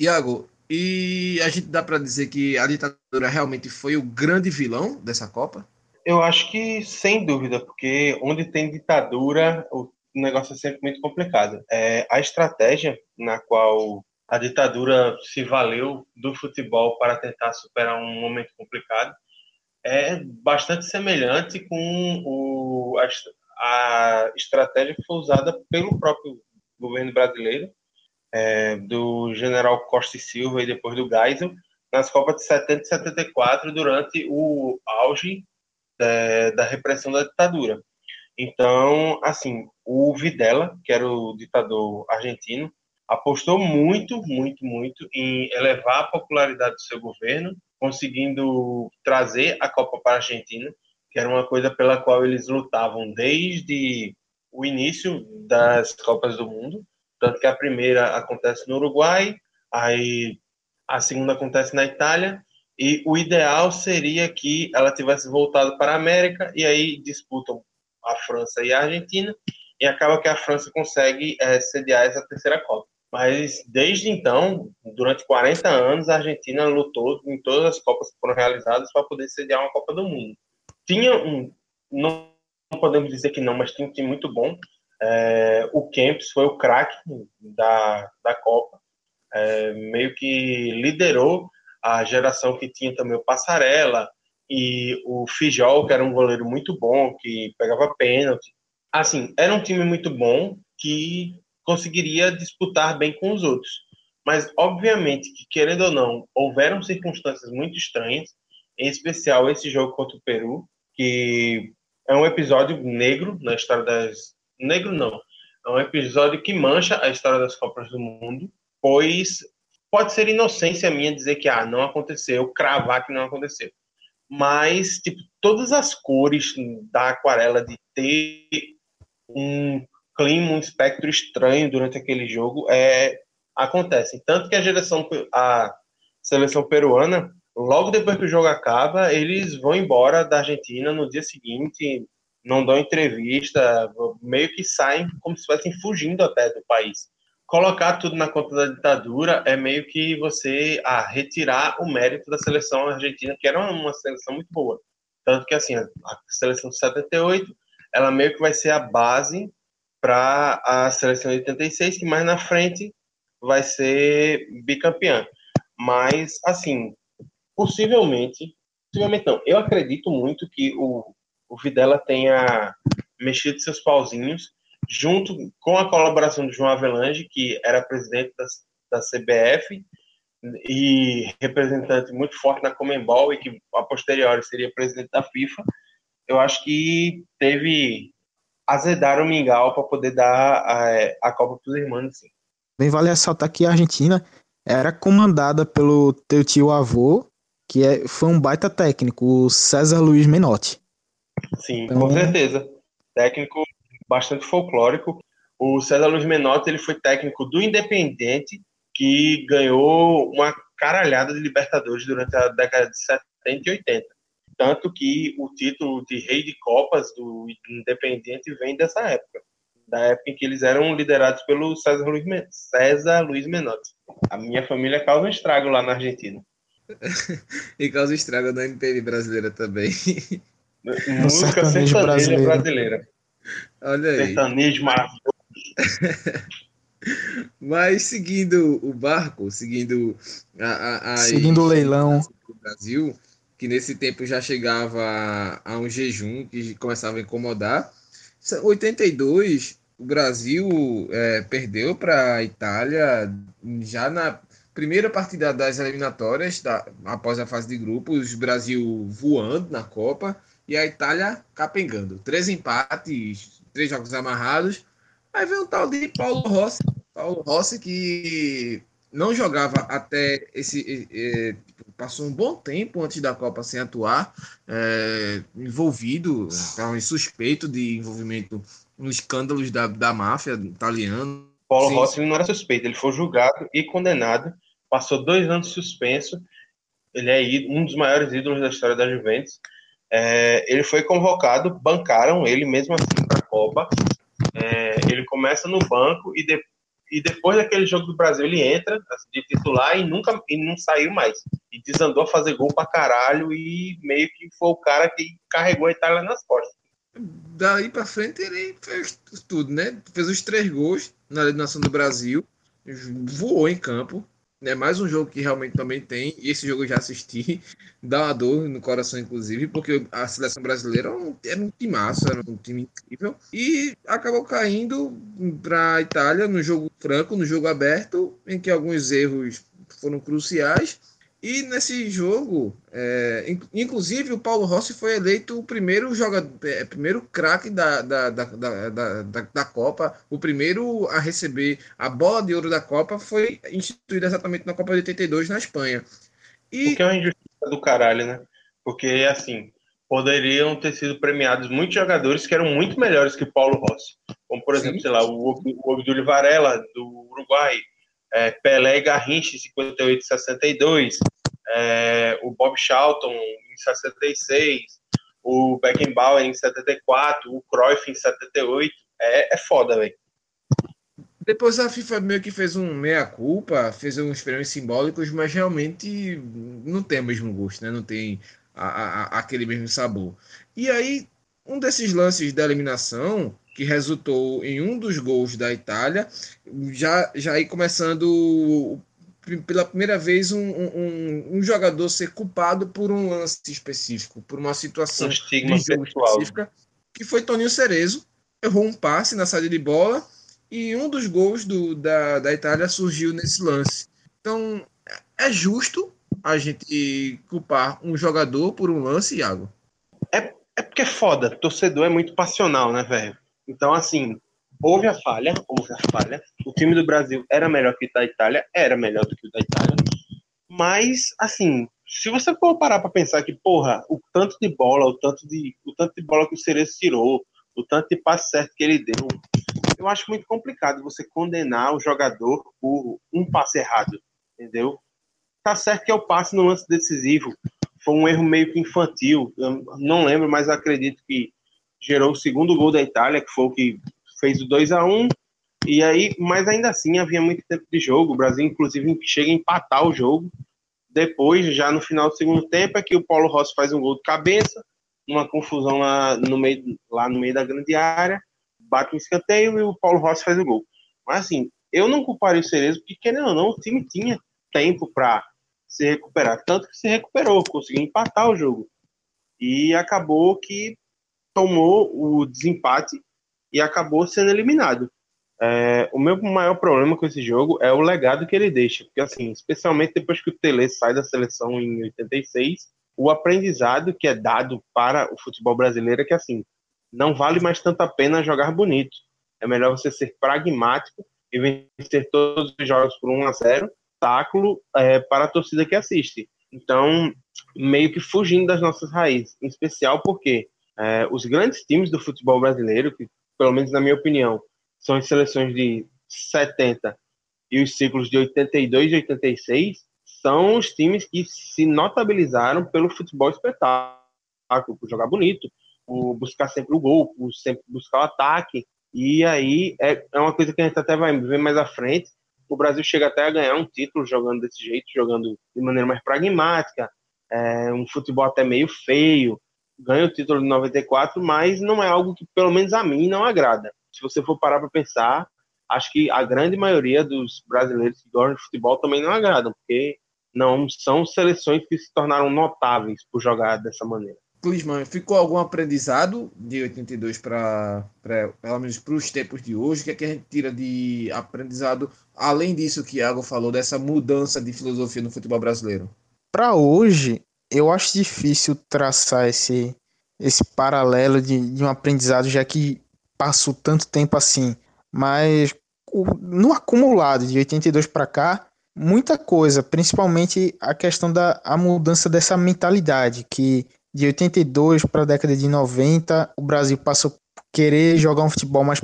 Iago, e a gente dá para dizer que a ditadura realmente foi o grande vilão dessa Copa? Eu acho que sem dúvida, porque onde tem ditadura, o negócio é sempre muito complicado. É, a estratégia na qual a ditadura se valeu do futebol para tentar superar um momento complicado é bastante semelhante com o, a, a estratégia que foi usada pelo próprio governo brasileiro, é, do general Costa e Silva e depois do Geisel, nas Copas de 70 e 74, durante o auge é, da repressão da ditadura. Então, assim, o Videla, que era o ditador argentino, apostou muito, muito, muito em elevar a popularidade do seu governo conseguindo trazer a Copa para a Argentina, que era uma coisa pela qual eles lutavam desde o início das Copas do Mundo, tanto que a primeira acontece no Uruguai, aí a segunda acontece na Itália, e o ideal seria que ela tivesse voltado para a América, e aí disputam a França e a Argentina, e acaba que a França consegue é, sediar essa terceira Copa. Mas desde então, durante 40 anos, a Argentina lutou em todas as Copas que foram realizadas para poder sediar uma Copa do Mundo. Tinha um, não podemos dizer que não, mas tinha um time muito bom. É, o Kempis foi o craque da, da Copa, é, meio que liderou a geração que tinha também o Passarella e o Fijol, que era um goleiro muito bom, que pegava pênalti. Assim, era um time muito bom que conseguiria disputar bem com os outros. Mas, obviamente, que querendo ou não, houveram circunstâncias muito estranhas, em especial esse jogo contra o Peru, que é um episódio negro na história das. Negro não. É um episódio que mancha a história das Copas do Mundo, pois pode ser inocência minha dizer que ah, não aconteceu, cravar que não aconteceu. Mas, tipo, todas as cores da aquarela de ter um clima, um espectro estranho durante aquele jogo é, acontecem. Tanto que a geração, a seleção peruana, logo depois que o jogo acaba, eles vão embora da Argentina no dia seguinte, não dão entrevista, meio que saem como se estivessem fugindo até do país. Colocar tudo na conta da ditadura é meio que você ah, retirar o mérito da seleção argentina, que era uma seleção muito boa. Tanto que assim, a seleção de 78, ela meio que vai ser a base para a seleção de 86, que mais na frente vai ser bicampeã. Mas, assim, possivelmente, possivelmente não, eu acredito muito que o, o Videla tenha mexido seus pauzinhos, junto com a colaboração do João Avelange, que era presidente da, da CBF e representante muito forte na Comembol e que a posteriori seria presidente da FIFA, eu acho que teve azedar o mingau para poder dar a, a Copa para os irmãos. Sim. Bem, vale ressaltar que a Argentina era comandada pelo teu tio avô, que é, foi um baita técnico, o César Luiz Menotti. Sim, então... com certeza. Técnico bastante folclórico. O César Luiz Menotti ele foi técnico do Independente, que ganhou uma caralhada de Libertadores durante a década de 70 e 80. Tanto que o título de rei de Copas do Independente vem dessa época. Da época em que eles eram liderados pelo César Luiz, César Luiz Menotti. A minha família causa um estrago lá na Argentina. e causa estrago na MPB brasileira também. Música sertaneja brasileira. brasileira. Olha aí. Sertanejo maravilhoso. Mas seguindo o barco, seguindo a, a, a seguindo o leilão do Brasil, que nesse tempo já chegava a um jejum que começava a incomodar. 82, o Brasil é, perdeu para a Itália já na primeira partida das eliminatórias, da, após a fase de grupos, o Brasil voando na Copa e a Itália capengando. Três empates, três jogos amarrados. Aí vem um tal de Paulo Rossi. Paulo Rossi que não jogava até esse. É, passou um bom tempo antes da Copa sem atuar, é, envolvido, estava suspeito de envolvimento nos escândalos da, da máfia italiana. Paulo Sim. Rossi não era suspeito, ele foi julgado e condenado, passou dois anos suspenso. Ele é um dos maiores ídolos da história da Juventus. É, ele foi convocado, bancaram ele mesmo assim para a Copa. É, ele começa no banco e depois e depois daquele jogo do Brasil ele entra assim, de titular e nunca e não saiu mais. E desandou a fazer gol pra caralho e meio que foi o cara que carregou a Itália nas costas. Daí pra frente ele fez tudo, né? Fez os três gols na eliminação do Brasil, voou em campo, é mais um jogo que realmente também tem, e esse jogo eu já assisti, dá uma dor no coração, inclusive, porque a seleção brasileira era um, era um time massa, era um time incrível, e acabou caindo para a Itália no jogo franco, no jogo aberto, em que alguns erros foram cruciais, e nesse jogo, é, inclusive o Paulo Rossi foi eleito o primeiro jogador, é, primeiro craque da, da, da, da, da, Copa, o primeiro a receber a bola de ouro da Copa foi instituído exatamente na Copa de 82 na Espanha. E... O que é uma injustiça do caralho, né? Porque, assim, poderiam ter sido premiados muitos jogadores que eram muito melhores que Paulo Rossi. Como, por exemplo, Sim. sei lá, o, o Varela, do Uruguai, é, Pelé e Garrincha 58 e 62, é, o Bob Charlton em 66, o Beckenbauer em 74, o Cruyff em 78. É, é foda, velho. Depois a FIFA meio que fez um meia-culpa, fez uns prêmios simbólicos, mas realmente não tem o mesmo gosto, né? Não tem a, a, aquele mesmo sabor. E aí, um desses lances da eliminação que resultou em um dos gols da Itália, já, já aí começando pela primeira vez um, um, um, jogador ser culpado por um lance específico, por uma situação um estigma específica, que foi Toninho Cerezo, errou um passe na saída de bola e um dos gols do, da, da Itália surgiu nesse lance. Então, é justo a gente culpar um jogador por um lance, Iago? É, é porque é foda, torcedor é muito passional, né, velho? Então, assim, houve a falha, houve a falha. O time do Brasil era melhor que o da Itália, era melhor do que o da Itália. Mas, assim, se você for parar para pensar que, porra, o tanto de bola, o tanto de, o tanto de bola que o Cerezo tirou, o tanto de passe certo que ele deu, eu acho muito complicado você condenar o jogador por um passe errado, entendeu? Tá certo que é o passe no lance decisivo, foi um erro meio que infantil, eu não lembro, mas acredito que gerou o segundo gol da Itália, que foi o que fez o 2 a 1 e aí, mas ainda assim havia muito tempo de jogo, o Brasil inclusive chega a empatar o jogo, depois, já no final do segundo tempo, é que o Paulo Rossi faz um gol de cabeça, uma confusão lá no meio, lá no meio da grande área, bate um escanteio e o Paulo Rossi faz o gol. Mas assim, eu não culparia o Cerezo, porque querendo ou não, o time tinha tempo para se recuperar. Tanto que se recuperou, conseguiu empatar o jogo. E acabou que tomou o desempate e acabou sendo eliminado. É, o meu maior problema com esse jogo é o legado que ele deixa, porque assim, especialmente depois que o Tele sai da seleção em 86, o aprendizado que é dado para o futebol brasileiro é que assim, não vale mais tanto a pena jogar bonito. É melhor você ser pragmático e vencer todos os jogos por 1 a 0, táculo é, para a torcida que assiste. Então, meio que fugindo das nossas raízes, em especial porque é, os grandes times do futebol brasileiro, que pelo menos na minha opinião, são as seleções de 70 e os ciclos de 82 e 86, são os times que se notabilizaram pelo futebol espetáculo, por jogar bonito, por buscar sempre o gol, por sempre buscar o ataque. E aí é, é uma coisa que a gente até vai ver mais à frente. O Brasil chega até a ganhar um título jogando desse jeito, jogando de maneira mais pragmática, é, um futebol até meio feio. Ganha o título de 94, mas não é algo que, pelo menos a mim, não agrada se você for parar para pensar, acho que a grande maioria dos brasileiros que gostam de futebol também não agradam, porque não são seleções que se tornaram notáveis por jogar dessa maneira. Clisman, ficou algum aprendizado de 82 para, pelo menos para os tempos de hoje? O que, é que a gente tira de aprendizado, além disso que Iago falou, dessa mudança de filosofia no futebol brasileiro? Para hoje, eu acho difícil traçar esse, esse paralelo de, de um aprendizado, já que passou tanto tempo assim, mas no acumulado de 82 para cá, muita coisa, principalmente a questão da a mudança dessa mentalidade, que de 82 para a década de 90, o Brasil passou a querer jogar um futebol mais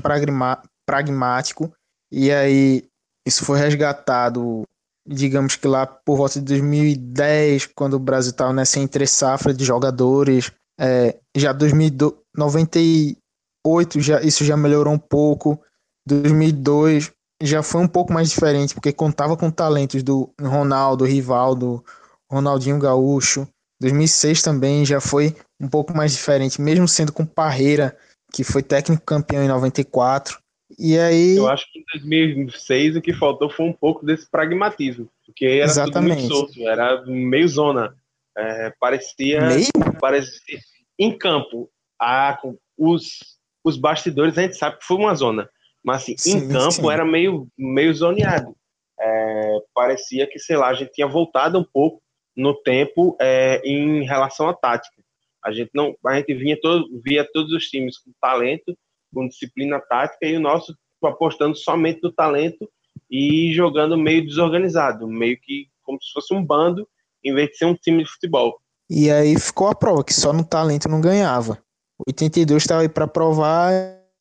pragmático, e aí isso foi resgatado, digamos que lá por volta de 2010, quando o Brasil estava nessa entre safra de jogadores, é, já 2090 2008 já, isso já melhorou um pouco. 2002 já foi um pouco mais diferente, porque contava com talentos do Ronaldo, Rivaldo, Ronaldinho Gaúcho. 2006 também já foi um pouco mais diferente, mesmo sendo com Parreira, que foi técnico campeão em 94. E aí. Eu acho que em 2006 o que faltou foi um pouco desse pragmatismo, porque era Exatamente. tudo muito solto, era meio zona. É, parecia, meio? parecia. Em campo, a, os os bastidores a gente sabe que foi uma zona. Mas assim, sim, em campo sim. era meio, meio zoneado. É, parecia que, sei lá, a gente tinha voltado um pouco no tempo é, em relação à tática. A gente não, a gente vinha todo, via todos os times com talento, com disciplina tática e o nosso apostando somente no talento e jogando meio desorganizado, meio que como se fosse um bando em vez de ser um time de futebol. E aí ficou a prova que só no talento não ganhava. 82 estava aí para provar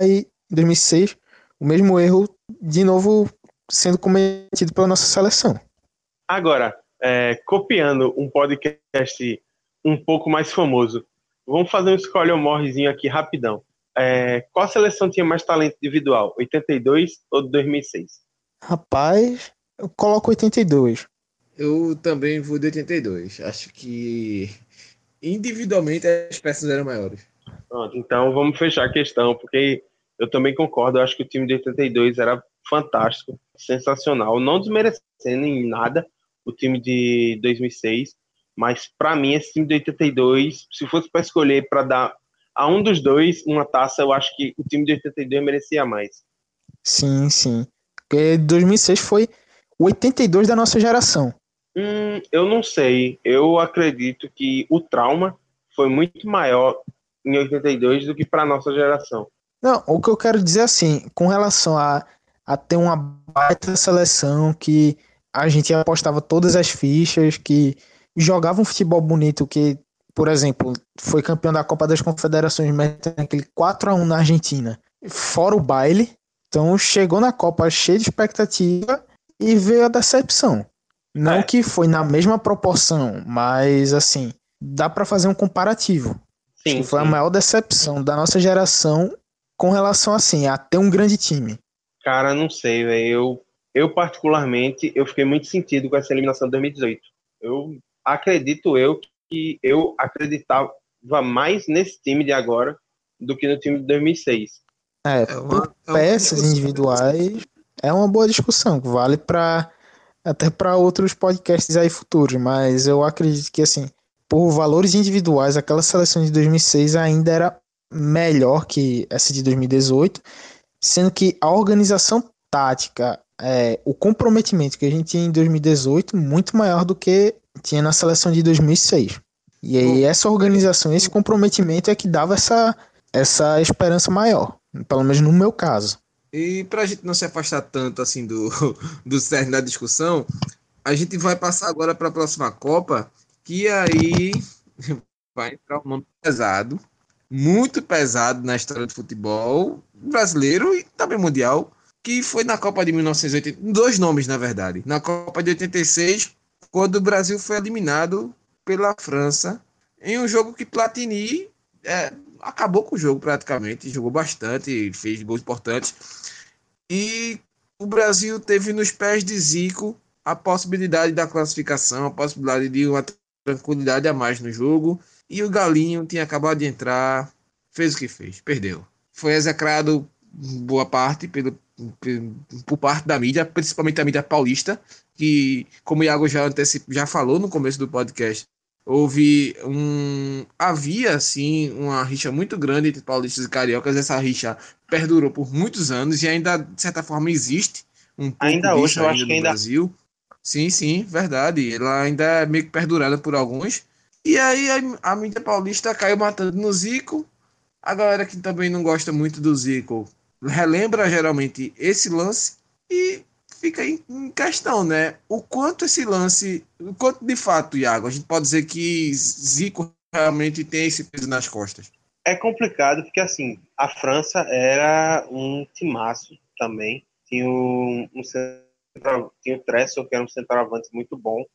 e em 2006 o mesmo erro de novo sendo cometido pela nossa seleção. Agora, é, copiando um podcast um pouco mais famoso, vamos fazer um escolhe ou morrezinho aqui rapidão. É, qual seleção tinha mais talento individual, 82 ou 2006? Rapaz, eu coloco 82. Eu também vou de 82. Acho que individualmente as peças eram maiores. Pronto, então vamos fechar a questão, porque eu também concordo, eu acho que o time de 82 era fantástico, sensacional, não desmerecendo em nada o time de 2006, mas para mim esse time de 82, se fosse para escolher para dar a um dos dois uma taça, eu acho que o time de 82 merecia mais. Sim, sim. Porque 2006 foi o 82 da nossa geração. Hum, eu não sei. Eu acredito que o trauma foi muito maior em 82 do que para nossa geração. Não, o que eu quero dizer assim, com relação a, a ter uma baita seleção que a gente apostava todas as fichas, que jogava um futebol bonito, que, por exemplo, foi campeão da Copa das Confederações, metendo aquele 4 a 1 na Argentina, fora o baile. Então chegou na Copa cheio de expectativa e veio a decepção. Não é. que foi na mesma proporção, mas assim, dá para fazer um comparativo. Sim, que foi sim. a maior decepção da nossa geração com relação assim a ter um grande time. Cara, não sei, velho. Eu, eu particularmente, eu fiquei muito sentido com essa eliminação de 2018. Eu acredito eu que eu acreditava mais nesse time de agora do que no time de 2006. É, é uma, é peças individuais é uma boa discussão, vale para até para outros podcasts aí futuros, mas eu acredito que assim, por valores individuais, aquela seleção de 2006 ainda era melhor que essa de 2018, sendo que a organização tática, é, o comprometimento que a gente tinha em 2018 muito maior do que tinha na seleção de 2006. E aí essa organização, esse comprometimento é que dava essa, essa esperança maior, pelo menos no meu caso. E para a gente não se afastar tanto assim do, do cerne da discussão, a gente vai passar agora para a próxima Copa, que aí vai entrar um nome pesado, muito pesado na história do futebol brasileiro e também mundial, que foi na Copa de 1980, dois nomes na verdade. Na Copa de 86, quando o Brasil foi eliminado pela França em um jogo que Platini é, acabou com o jogo praticamente, jogou bastante, fez gols importantes. E o Brasil teve nos pés de Zico a possibilidade da classificação, a possibilidade de uma tranquilidade a mais no jogo. E o Galinho tinha acabado de entrar, fez o que fez, perdeu. Foi execrado boa parte pelo, por parte da mídia, principalmente a mídia paulista, que, como o Iago já, antecip... já falou no começo do podcast, houve um. Havia, assim, uma rixa muito grande entre paulistas e cariocas. Essa rixa perdurou por muitos anos e ainda, de certa forma, existe. Um pouco ainda hoje, eu acho que ainda. Brasil. Sim, sim, verdade. Ela ainda é meio que perdurada por alguns. E aí a, a mídia paulista caiu matando no Zico. A galera que também não gosta muito do Zico relembra geralmente esse lance e fica em, questão, né? O quanto esse lance, o quanto de fato, Iago, a gente pode dizer que Zico realmente tem esse peso nas costas. É complicado porque assim, a França era um timaço também. Tinha um, um tinha o Tressor, que era um centroavante muito bom,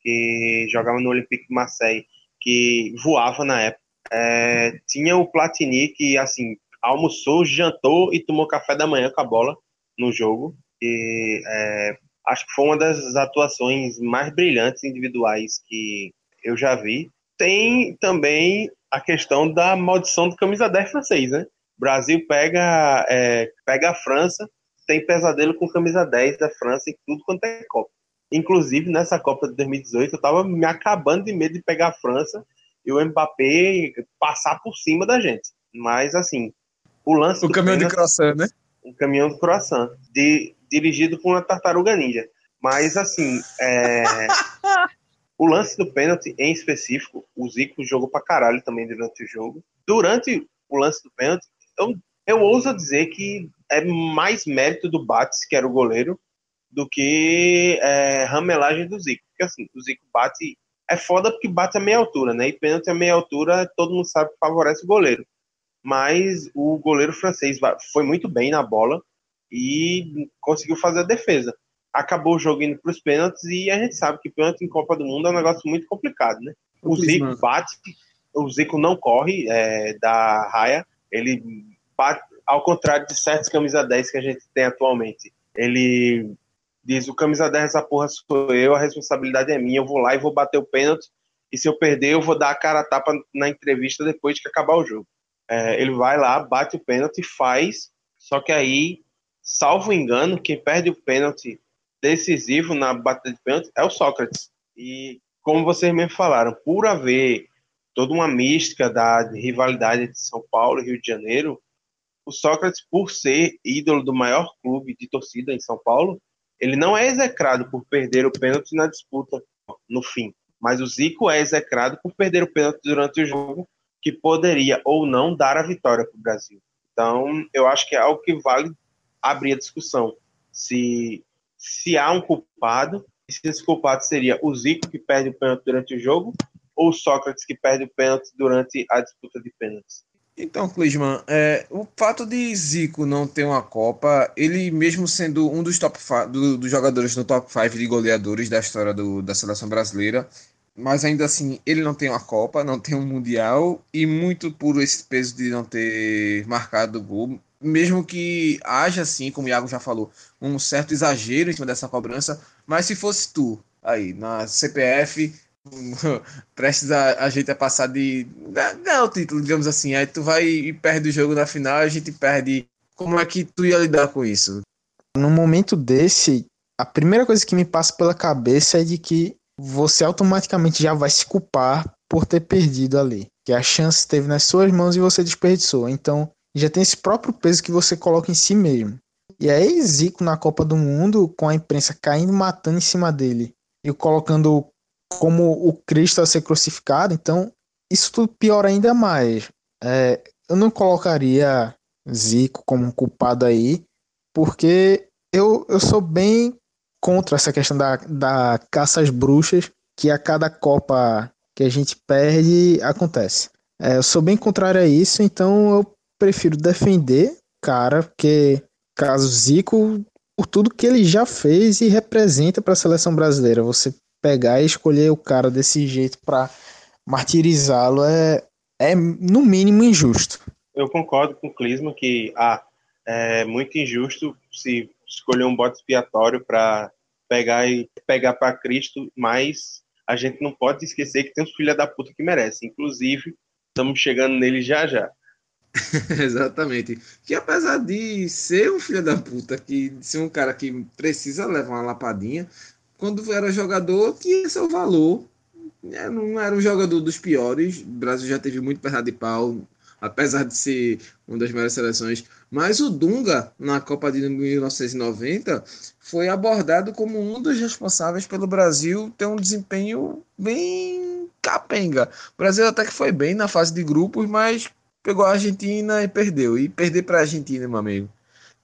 que jogava no Olympique de Marseille, que voava na época. É, tinha o Platini, que assim, almoçou, jantou e tomou café da manhã com a bola no jogo. E, é, acho que foi uma das atuações mais brilhantes individuais que eu já vi. Tem também a questão da maldição do camisa 10 francês, né? O Brasil pega, é, pega a França, tem pesadelo com camisa 10 da França e tudo quanto é Copa. Inclusive, nessa Copa de 2018, eu tava me acabando de medo de pegar a França e o Mbappé passar por cima da gente. Mas, assim, o lance. O caminhão de croissant, né? O caminhão de croissant. De, dirigido por uma tartaruga ninja. Mas, assim, é... o lance do pênalti em específico, o Zico jogou pra caralho também durante o jogo. Durante o lance do pênalti, eu, eu ouso dizer que é mais mérito do Bates, que era o goleiro, do que é, ramelagem do Zico. Porque, assim, o Zico bate. É foda porque bate a meia altura, né? E pênalti a meia altura, todo mundo sabe que favorece o goleiro. Mas o goleiro francês foi muito bem na bola e conseguiu fazer a defesa. Acabou o jogo indo para os pênaltis e a gente sabe que pênalti em Copa do Mundo é um negócio muito complicado, né? O Zico bate, o Zico não corre é, da raia, ele bate, ao contrário de certos camisa 10 que a gente tem atualmente. Ele diz: o camisa 10 essa porra sou eu, a responsabilidade é minha, eu vou lá e vou bater o pênalti, e se eu perder, eu vou dar a cara a tapa na entrevista depois de acabar o jogo. É, ele vai lá, bate o pênalti, faz, só que aí salvo engano, quem perde o pênalti decisivo na batida de pênalti é o Sócrates. E como vocês mesmo falaram, por haver toda uma mística da rivalidade de São Paulo e Rio de Janeiro, o Sócrates, por ser ídolo do maior clube de torcida em São Paulo, ele não é execrado por perder o pênalti na disputa no fim. Mas o Zico é execrado por perder o pênalti durante o jogo, que poderia ou não dar a vitória para o Brasil. Então, eu acho que é algo que vale abrir a discussão. Se, se há um culpado, se esse culpado seria o Zico que perde o pênalti durante o jogo ou o Sócrates que perde o pênalti durante a disputa de pênaltis. Então, Clisman, é, o fato de Zico não ter uma Copa, ele mesmo sendo um dos top do, dos jogadores no top 5 de goleadores da história do, da seleção brasileira, mas ainda assim ele não tem uma Copa, não tem um Mundial, e muito por esse peso de não ter marcado gol, mesmo que haja, assim, como o Iago já falou, um certo exagero em cima dessa cobrança, mas se fosse tu aí na CPF prestes a, a gente a passar de ganhar o título, digamos assim. Aí tu vai e perde o jogo na final, a gente perde. Como é que tu ia lidar com isso? Num momento desse, a primeira coisa que me passa pela cabeça é de que você automaticamente já vai se culpar por ter perdido ali. Que a chance esteve nas suas mãos e você desperdiçou. Então, já tem esse próprio peso que você coloca em si mesmo. E aí, Zico na Copa do Mundo, com a imprensa caindo matando em cima dele e colocando como o Cristo a ser crucificado, então isso tudo piora ainda mais. É, eu não colocaria Zico como culpado aí, porque eu, eu sou bem contra essa questão da, da caça às bruxas, que a cada Copa que a gente perde acontece. É, eu sou bem contrário a isso, então eu prefiro defender cara, porque caso Zico, por tudo que ele já fez e representa para a seleção brasileira, você pegar e escolher o cara desse jeito para martirizá-lo é, é, no mínimo, injusto. Eu concordo com o Clisma que ah, é muito injusto se escolher um bote expiatório para pegar e pegar para Cristo, mas a gente não pode esquecer que tem uns filha da puta que merece. Inclusive, estamos chegando nele já já. Exatamente. Que apesar de ser um filho da puta, que ser um cara que precisa levar uma lapadinha, quando era jogador, tinha seu valor. É, não era um jogador dos piores. O Brasil já teve muito perna de pau, apesar de ser uma das maiores seleções. Mas o Dunga, na Copa de 1990, foi abordado como um dos responsáveis pelo Brasil ter um desempenho bem capenga. O Brasil até que foi bem na fase de grupos, mas pegou a Argentina e perdeu. E perder para a Argentina, meu amigo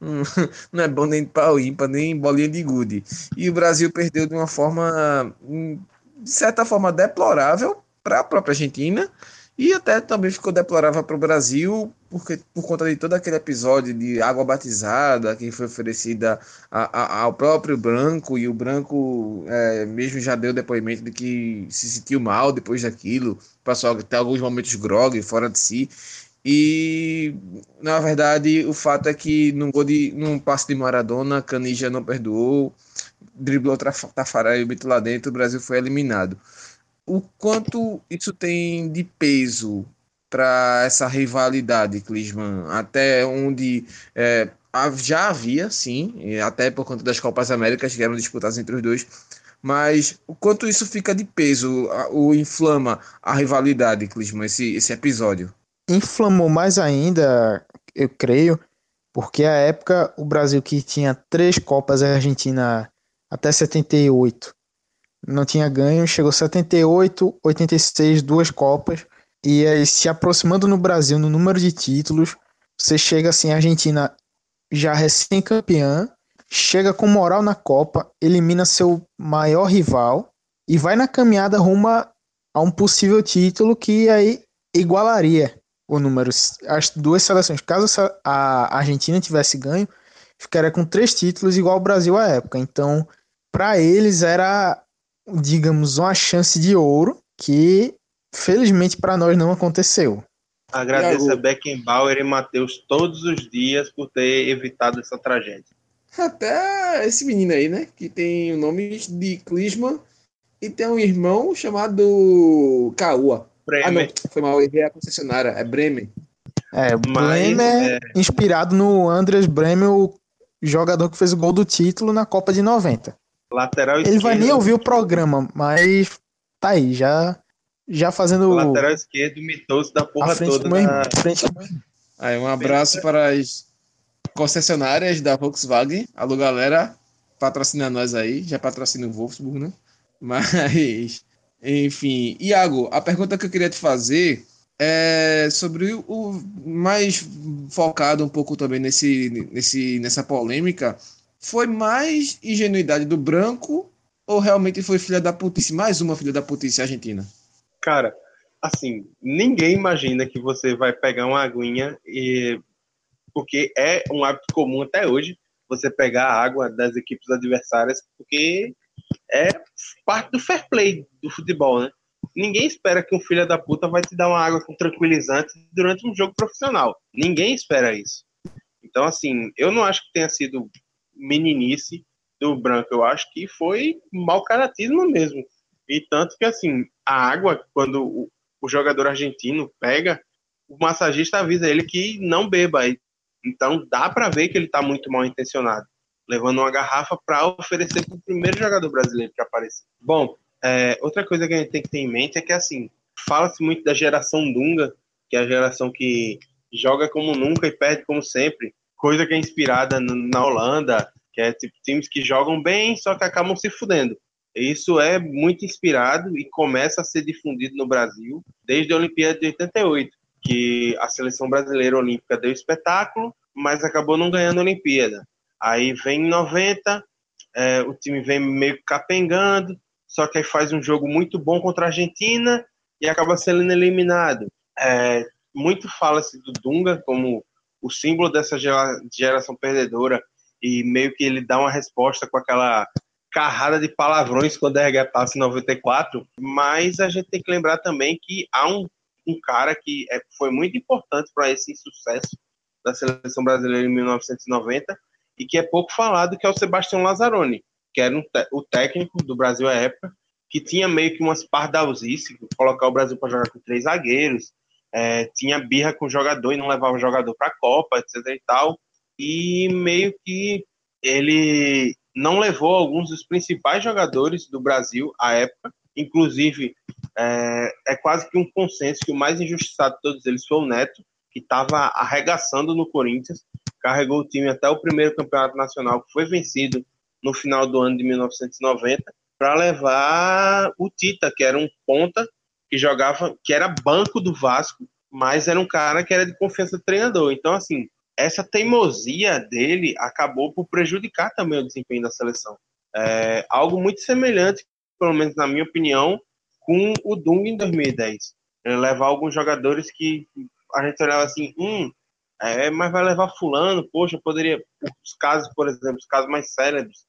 não é bom nem pau ímpar, nem bolinha de gude. E o Brasil perdeu de uma forma, hum, de certa forma, deplorável para a própria Argentina e até também ficou deplorável para o Brasil porque, por conta de todo aquele episódio de água batizada que foi oferecida a, a, ao próprio Branco e o Branco é, mesmo já deu depoimento de que se sentiu mal depois daquilo, passou até alguns momentos grog, fora de si. E na verdade o fato é que num, gol de, num passe de Maradona, Canija não perdoou, driblou Tafarel e o lá dentro, o Brasil foi eliminado. O quanto isso tem de peso para essa rivalidade, Clisman? Até onde é, já havia, sim, até por conta das Copas Américas que eram disputadas entre os dois, mas o quanto isso fica de peso, o inflama a rivalidade, Clisman, esse, esse episódio? Inflamou mais ainda, eu creio, porque a época o Brasil que tinha três Copas, a Argentina até 78 não tinha ganho, chegou 78, 86, duas Copas, e aí se aproximando no Brasil no número de títulos, você chega assim, a Argentina já recém-campeã, chega com moral na Copa, elimina seu maior rival e vai na caminhada rumo a um possível título que aí igualaria o número. As duas seleções, caso a Argentina tivesse ganho, ficaria com três títulos igual o Brasil à época. Então, para eles era, digamos, uma chance de ouro que felizmente para nós não aconteceu. Agradeço a Beckenbauer e Matheus todos os dias por ter evitado essa tragédia. Até esse menino aí, né? Que tem o nome de Klisman e tem um irmão chamado Kaua. Bremen. Ah, não, foi mal, errei a concessionária, é Bremen. É, o Bremen é, é inspirado no Andres Bremen, o jogador que fez o gol do título na Copa de 90. Lateral Ele esquerdo. vai nem ouvir o programa, mas tá aí, já, já fazendo. O lateral esquerdo, mitoso da porra toda. Na... Frente... Aí, um abraço para as concessionárias da Volkswagen. Alô, galera, patrocina nós aí. Já patrocina o Wolfsburg, né? Mas enfim, Iago, a pergunta que eu queria te fazer é, sobre o mais focado um pouco também nesse, nesse, nessa polêmica, foi mais ingenuidade do branco ou realmente foi filha da putice, mais uma filha da putice argentina? Cara, assim, ninguém imagina que você vai pegar uma aguinha e porque é um hábito comum até hoje você pegar a água das equipes adversárias, porque é parte do fair play do futebol, né? Ninguém espera que um filho da puta vai te dar uma água com tranquilizante durante um jogo profissional. Ninguém espera isso. Então, assim, eu não acho que tenha sido meninice do Branco. Eu acho que foi mau caratismo mesmo. E tanto que, assim, a água, quando o, jogador argentino pega, o massagista avisa ele que não beba. Então, dá para ver que ele está muito mal intencionado, levando uma garrafa para oferecer para o primeiro jogador brasileiro que apareceu. Bom, é, outra coisa que a gente tem que ter em mente é que, assim, fala-se muito da geração Dunga, que é a geração que joga como nunca e perde como sempre, coisa que é inspirada na Holanda, que é tipo times que jogam bem, só que acabam se fudendo. Isso é muito inspirado e começa a ser difundido no Brasil desde a Olimpíada de 88, que a seleção brasileira olímpica deu espetáculo, mas acabou não ganhando a Olimpíada. Aí vem em 90, é, o time vem meio capengando, só que aí faz um jogo muito bom contra a Argentina e acaba sendo eliminado. É, muito fala-se do Dunga como o símbolo dessa geração perdedora e meio que ele dá uma resposta com aquela carrada de palavrões quando é em 94, mas a gente tem que lembrar também que há um, um cara que é, foi muito importante para esse sucesso da seleção brasileira em 1990 e que é pouco falado, que é o Sebastião Lazzaroni, que era um o técnico do Brasil à época, que tinha meio que umas pardalzices, colocar o Brasil para jogar com três zagueiros, é, tinha birra com o jogador e não levava o jogador para a Copa, etc e tal, e meio que ele não levou alguns dos principais jogadores do Brasil à época, inclusive é, é quase que um consenso que o mais injustiçado de todos eles foi o Neto, que estava arregaçando no Corinthians, carregou o time até o primeiro campeonato nacional, que foi vencido no final do ano de 1990, para levar o Tita, que era um ponta que jogava, que era banco do Vasco, mas era um cara que era de confiança do treinador. Então, assim, essa teimosia dele acabou por prejudicar também o desempenho da seleção. É, algo muito semelhante, pelo menos na minha opinião, com o Dung em 2010. Ele levar alguns jogadores que a gente olhava assim, hum, é, mas vai levar fulano, poxa, poderia. Os casos, por exemplo, os casos mais célebres,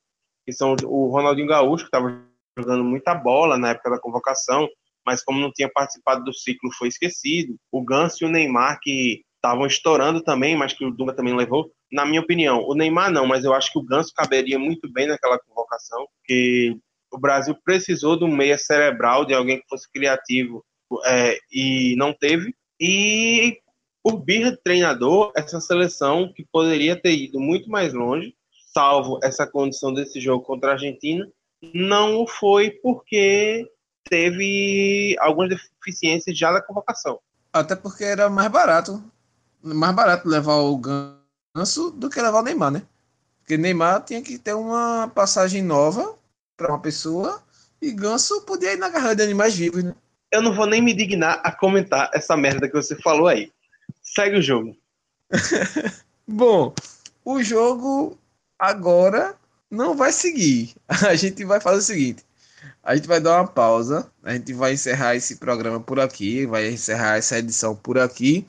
que são o Ronaldinho Gaúcho, que estava jogando muita bola na época da convocação, mas como não tinha participado do ciclo, foi esquecido. O Ganso e o Neymar, que estavam estourando também, mas que o Dunga também levou. Na minha opinião, o Neymar não, mas eu acho que o Ganso caberia muito bem naquela convocação, que o Brasil precisou de um meia cerebral, de alguém que fosse criativo é, e não teve. E por birra treinador, essa seleção que poderia ter ido muito mais longe, salvo essa condição desse jogo contra a Argentina, não foi porque teve algumas deficiências já da convocação. Até porque era mais barato mais barato levar o Ganso do que levar o Neymar, né? Porque Neymar tinha que ter uma passagem nova para uma pessoa e Ganso podia ir na carreira de animais vivos, né? Eu não vou nem me dignar a comentar essa merda que você falou aí. Segue o jogo. Bom, o jogo agora não vai seguir. A gente vai fazer o seguinte: a gente vai dar uma pausa, a gente vai encerrar esse programa por aqui, vai encerrar essa edição por aqui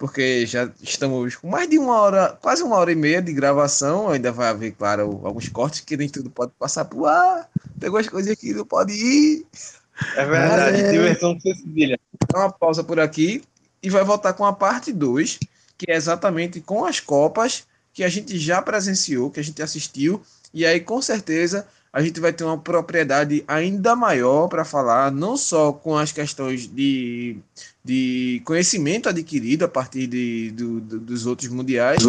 porque já estamos com mais de uma hora, quase uma hora e meia de gravação. Ainda vai haver, claro, alguns cortes que nem tudo pode passar por ar. Tem algumas coisas que não pode ir. É verdade, é... diversão com cedilha. Dá uma pausa por aqui e vai voltar com a parte 2, que é exatamente com as Copas que a gente já presenciou, que a gente assistiu. E aí, com certeza, a gente vai ter uma propriedade ainda maior para falar, não só com as questões de, de conhecimento adquirido a partir de, do, do, dos outros mundiais,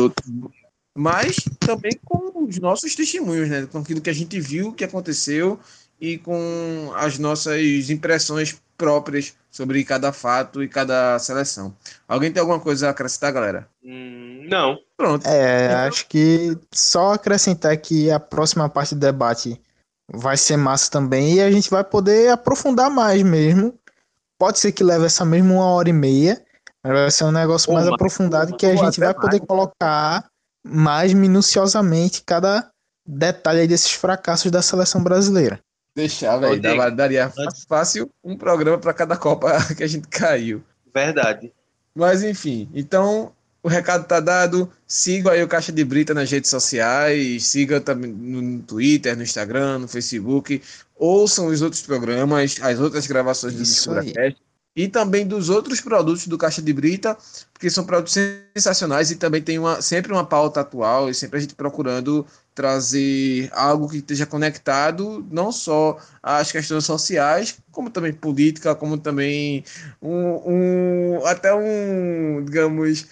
mas também com os nossos testemunhos, né? com aquilo que a gente viu, que aconteceu e com as nossas impressões próprias sobre cada fato e cada seleção. Alguém tem alguma coisa a acrescentar, galera? Hum, não. Pronto. É, acho que só acrescentar que a próxima parte do debate vai ser massa também e a gente vai poder aprofundar mais mesmo pode ser que leve essa mesma uma hora e meia, mas vai ser um negócio mais aprofundado que a gente vai poder colocar mais minuciosamente cada detalhe desses fracassos da seleção brasileira. Deixar, velho. Daria fácil um programa para cada Copa que a gente caiu. Verdade. Mas enfim, então o recado tá dado. Siga aí o Caixa de Brita nas redes sociais, siga também no Twitter, no Instagram, no Facebook. Ouçam os outros programas, as outras gravações do Discuracast e também dos outros produtos do Caixa de Brita, porque são produtos sensacionais e também tem uma, sempre uma pauta atual e sempre a gente procurando trazer algo que esteja conectado não só às questões sociais, como também política, como também um, um até um, digamos,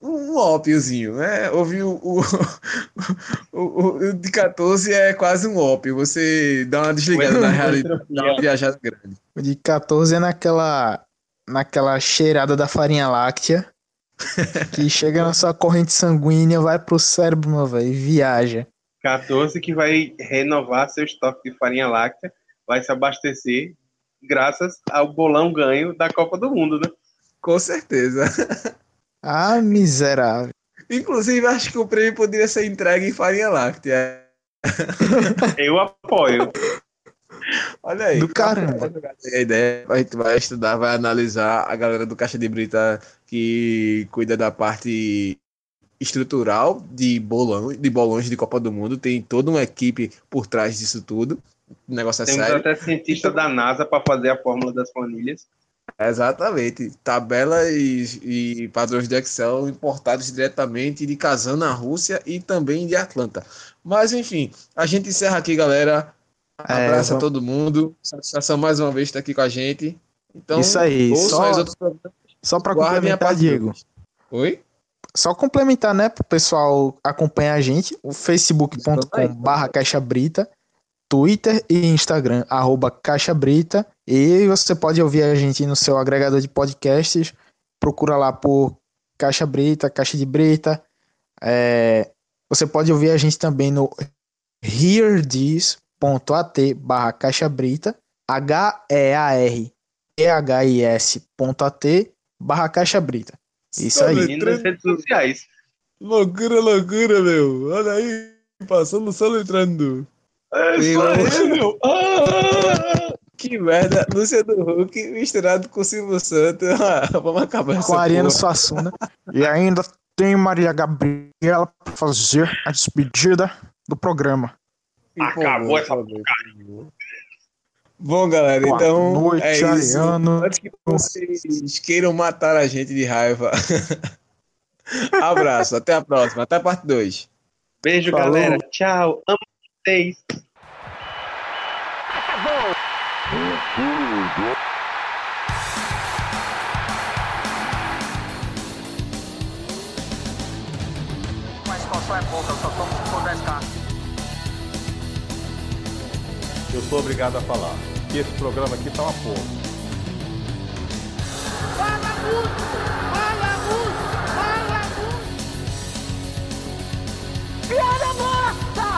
um ópiozinho, né? Ouvir o, o, o, o, de 14 é quase um ópio. Você dá uma desligada na realidade, dá uma viajada grande. O de 14 é naquela, naquela cheirada da farinha láctea que chega na sua corrente sanguínea, vai pro cérebro, meu velho, e viaja. 14 que vai renovar seu estoque de farinha láctea, vai se abastecer graças ao bolão ganho da Copa do Mundo, né? Com certeza. Ah, miserável. Inclusive, acho que o prêmio poderia ser entregue em farinha láctea. Eu apoio. Olha aí. Do caramba. A ideia, a gente vai estudar, vai analisar a galera do Caixa de Brita que cuida da parte estrutural de bolão, de bolões de Copa do Mundo. Tem toda uma equipe por trás disso tudo. O negócio é Temos sério. até cientista da NASA para fazer a fórmula das planilhas. Exatamente. Tabela e, e, padrões de Excel importados diretamente de Kazan na Rússia e também de Atlanta. Mas enfim, a gente encerra aqui, galera. É, Abraço a vamos- todo mundo. Satisfação mais uma vez estar aqui com a gente. Então, Isso aí, só-. Só pra Guardem a complementar, Diego. Oi? Só complementar, né, pro pessoal acompanhar a gente, o facebook.com barra Caixa Brita, Twitter e Instagram, arroba Caixa Brita, e você pode ouvir a gente no seu agregador de podcasts, procura lá por Caixa Brita, Caixa de Brita, é, você pode ouvir a gente também no hearthis.at barra Caixa Brita, H-E-A-R-E-H-I-S.at barra Caixa Brita. Isso aí. E nas redes sociais. Loucura, loucura, meu. Olha aí, passando só entrando. É isso aí, meu. Ah! Que merda, Luciano Huck misturado com Silvio Santos. Ah, Vamos acabar essa com a Ariano. Suassuna. E ainda tem Maria Gabriela para fazer a despedida do programa. Acabou por essa favor, por favor. Bom, galera, Boa então noite, é isso. Ariano. Antes que vocês queiram matar a gente de raiva. Abraço, até a próxima, até a parte 2. Beijo, Falou. galera. Tchau. Amo vocês. Qual só é pouca, só tomo se for 10k. Eu sou obrigado a falar que esse programa aqui tá uma porra. Fala muito! Fala muito! Fala muito! Piada morta!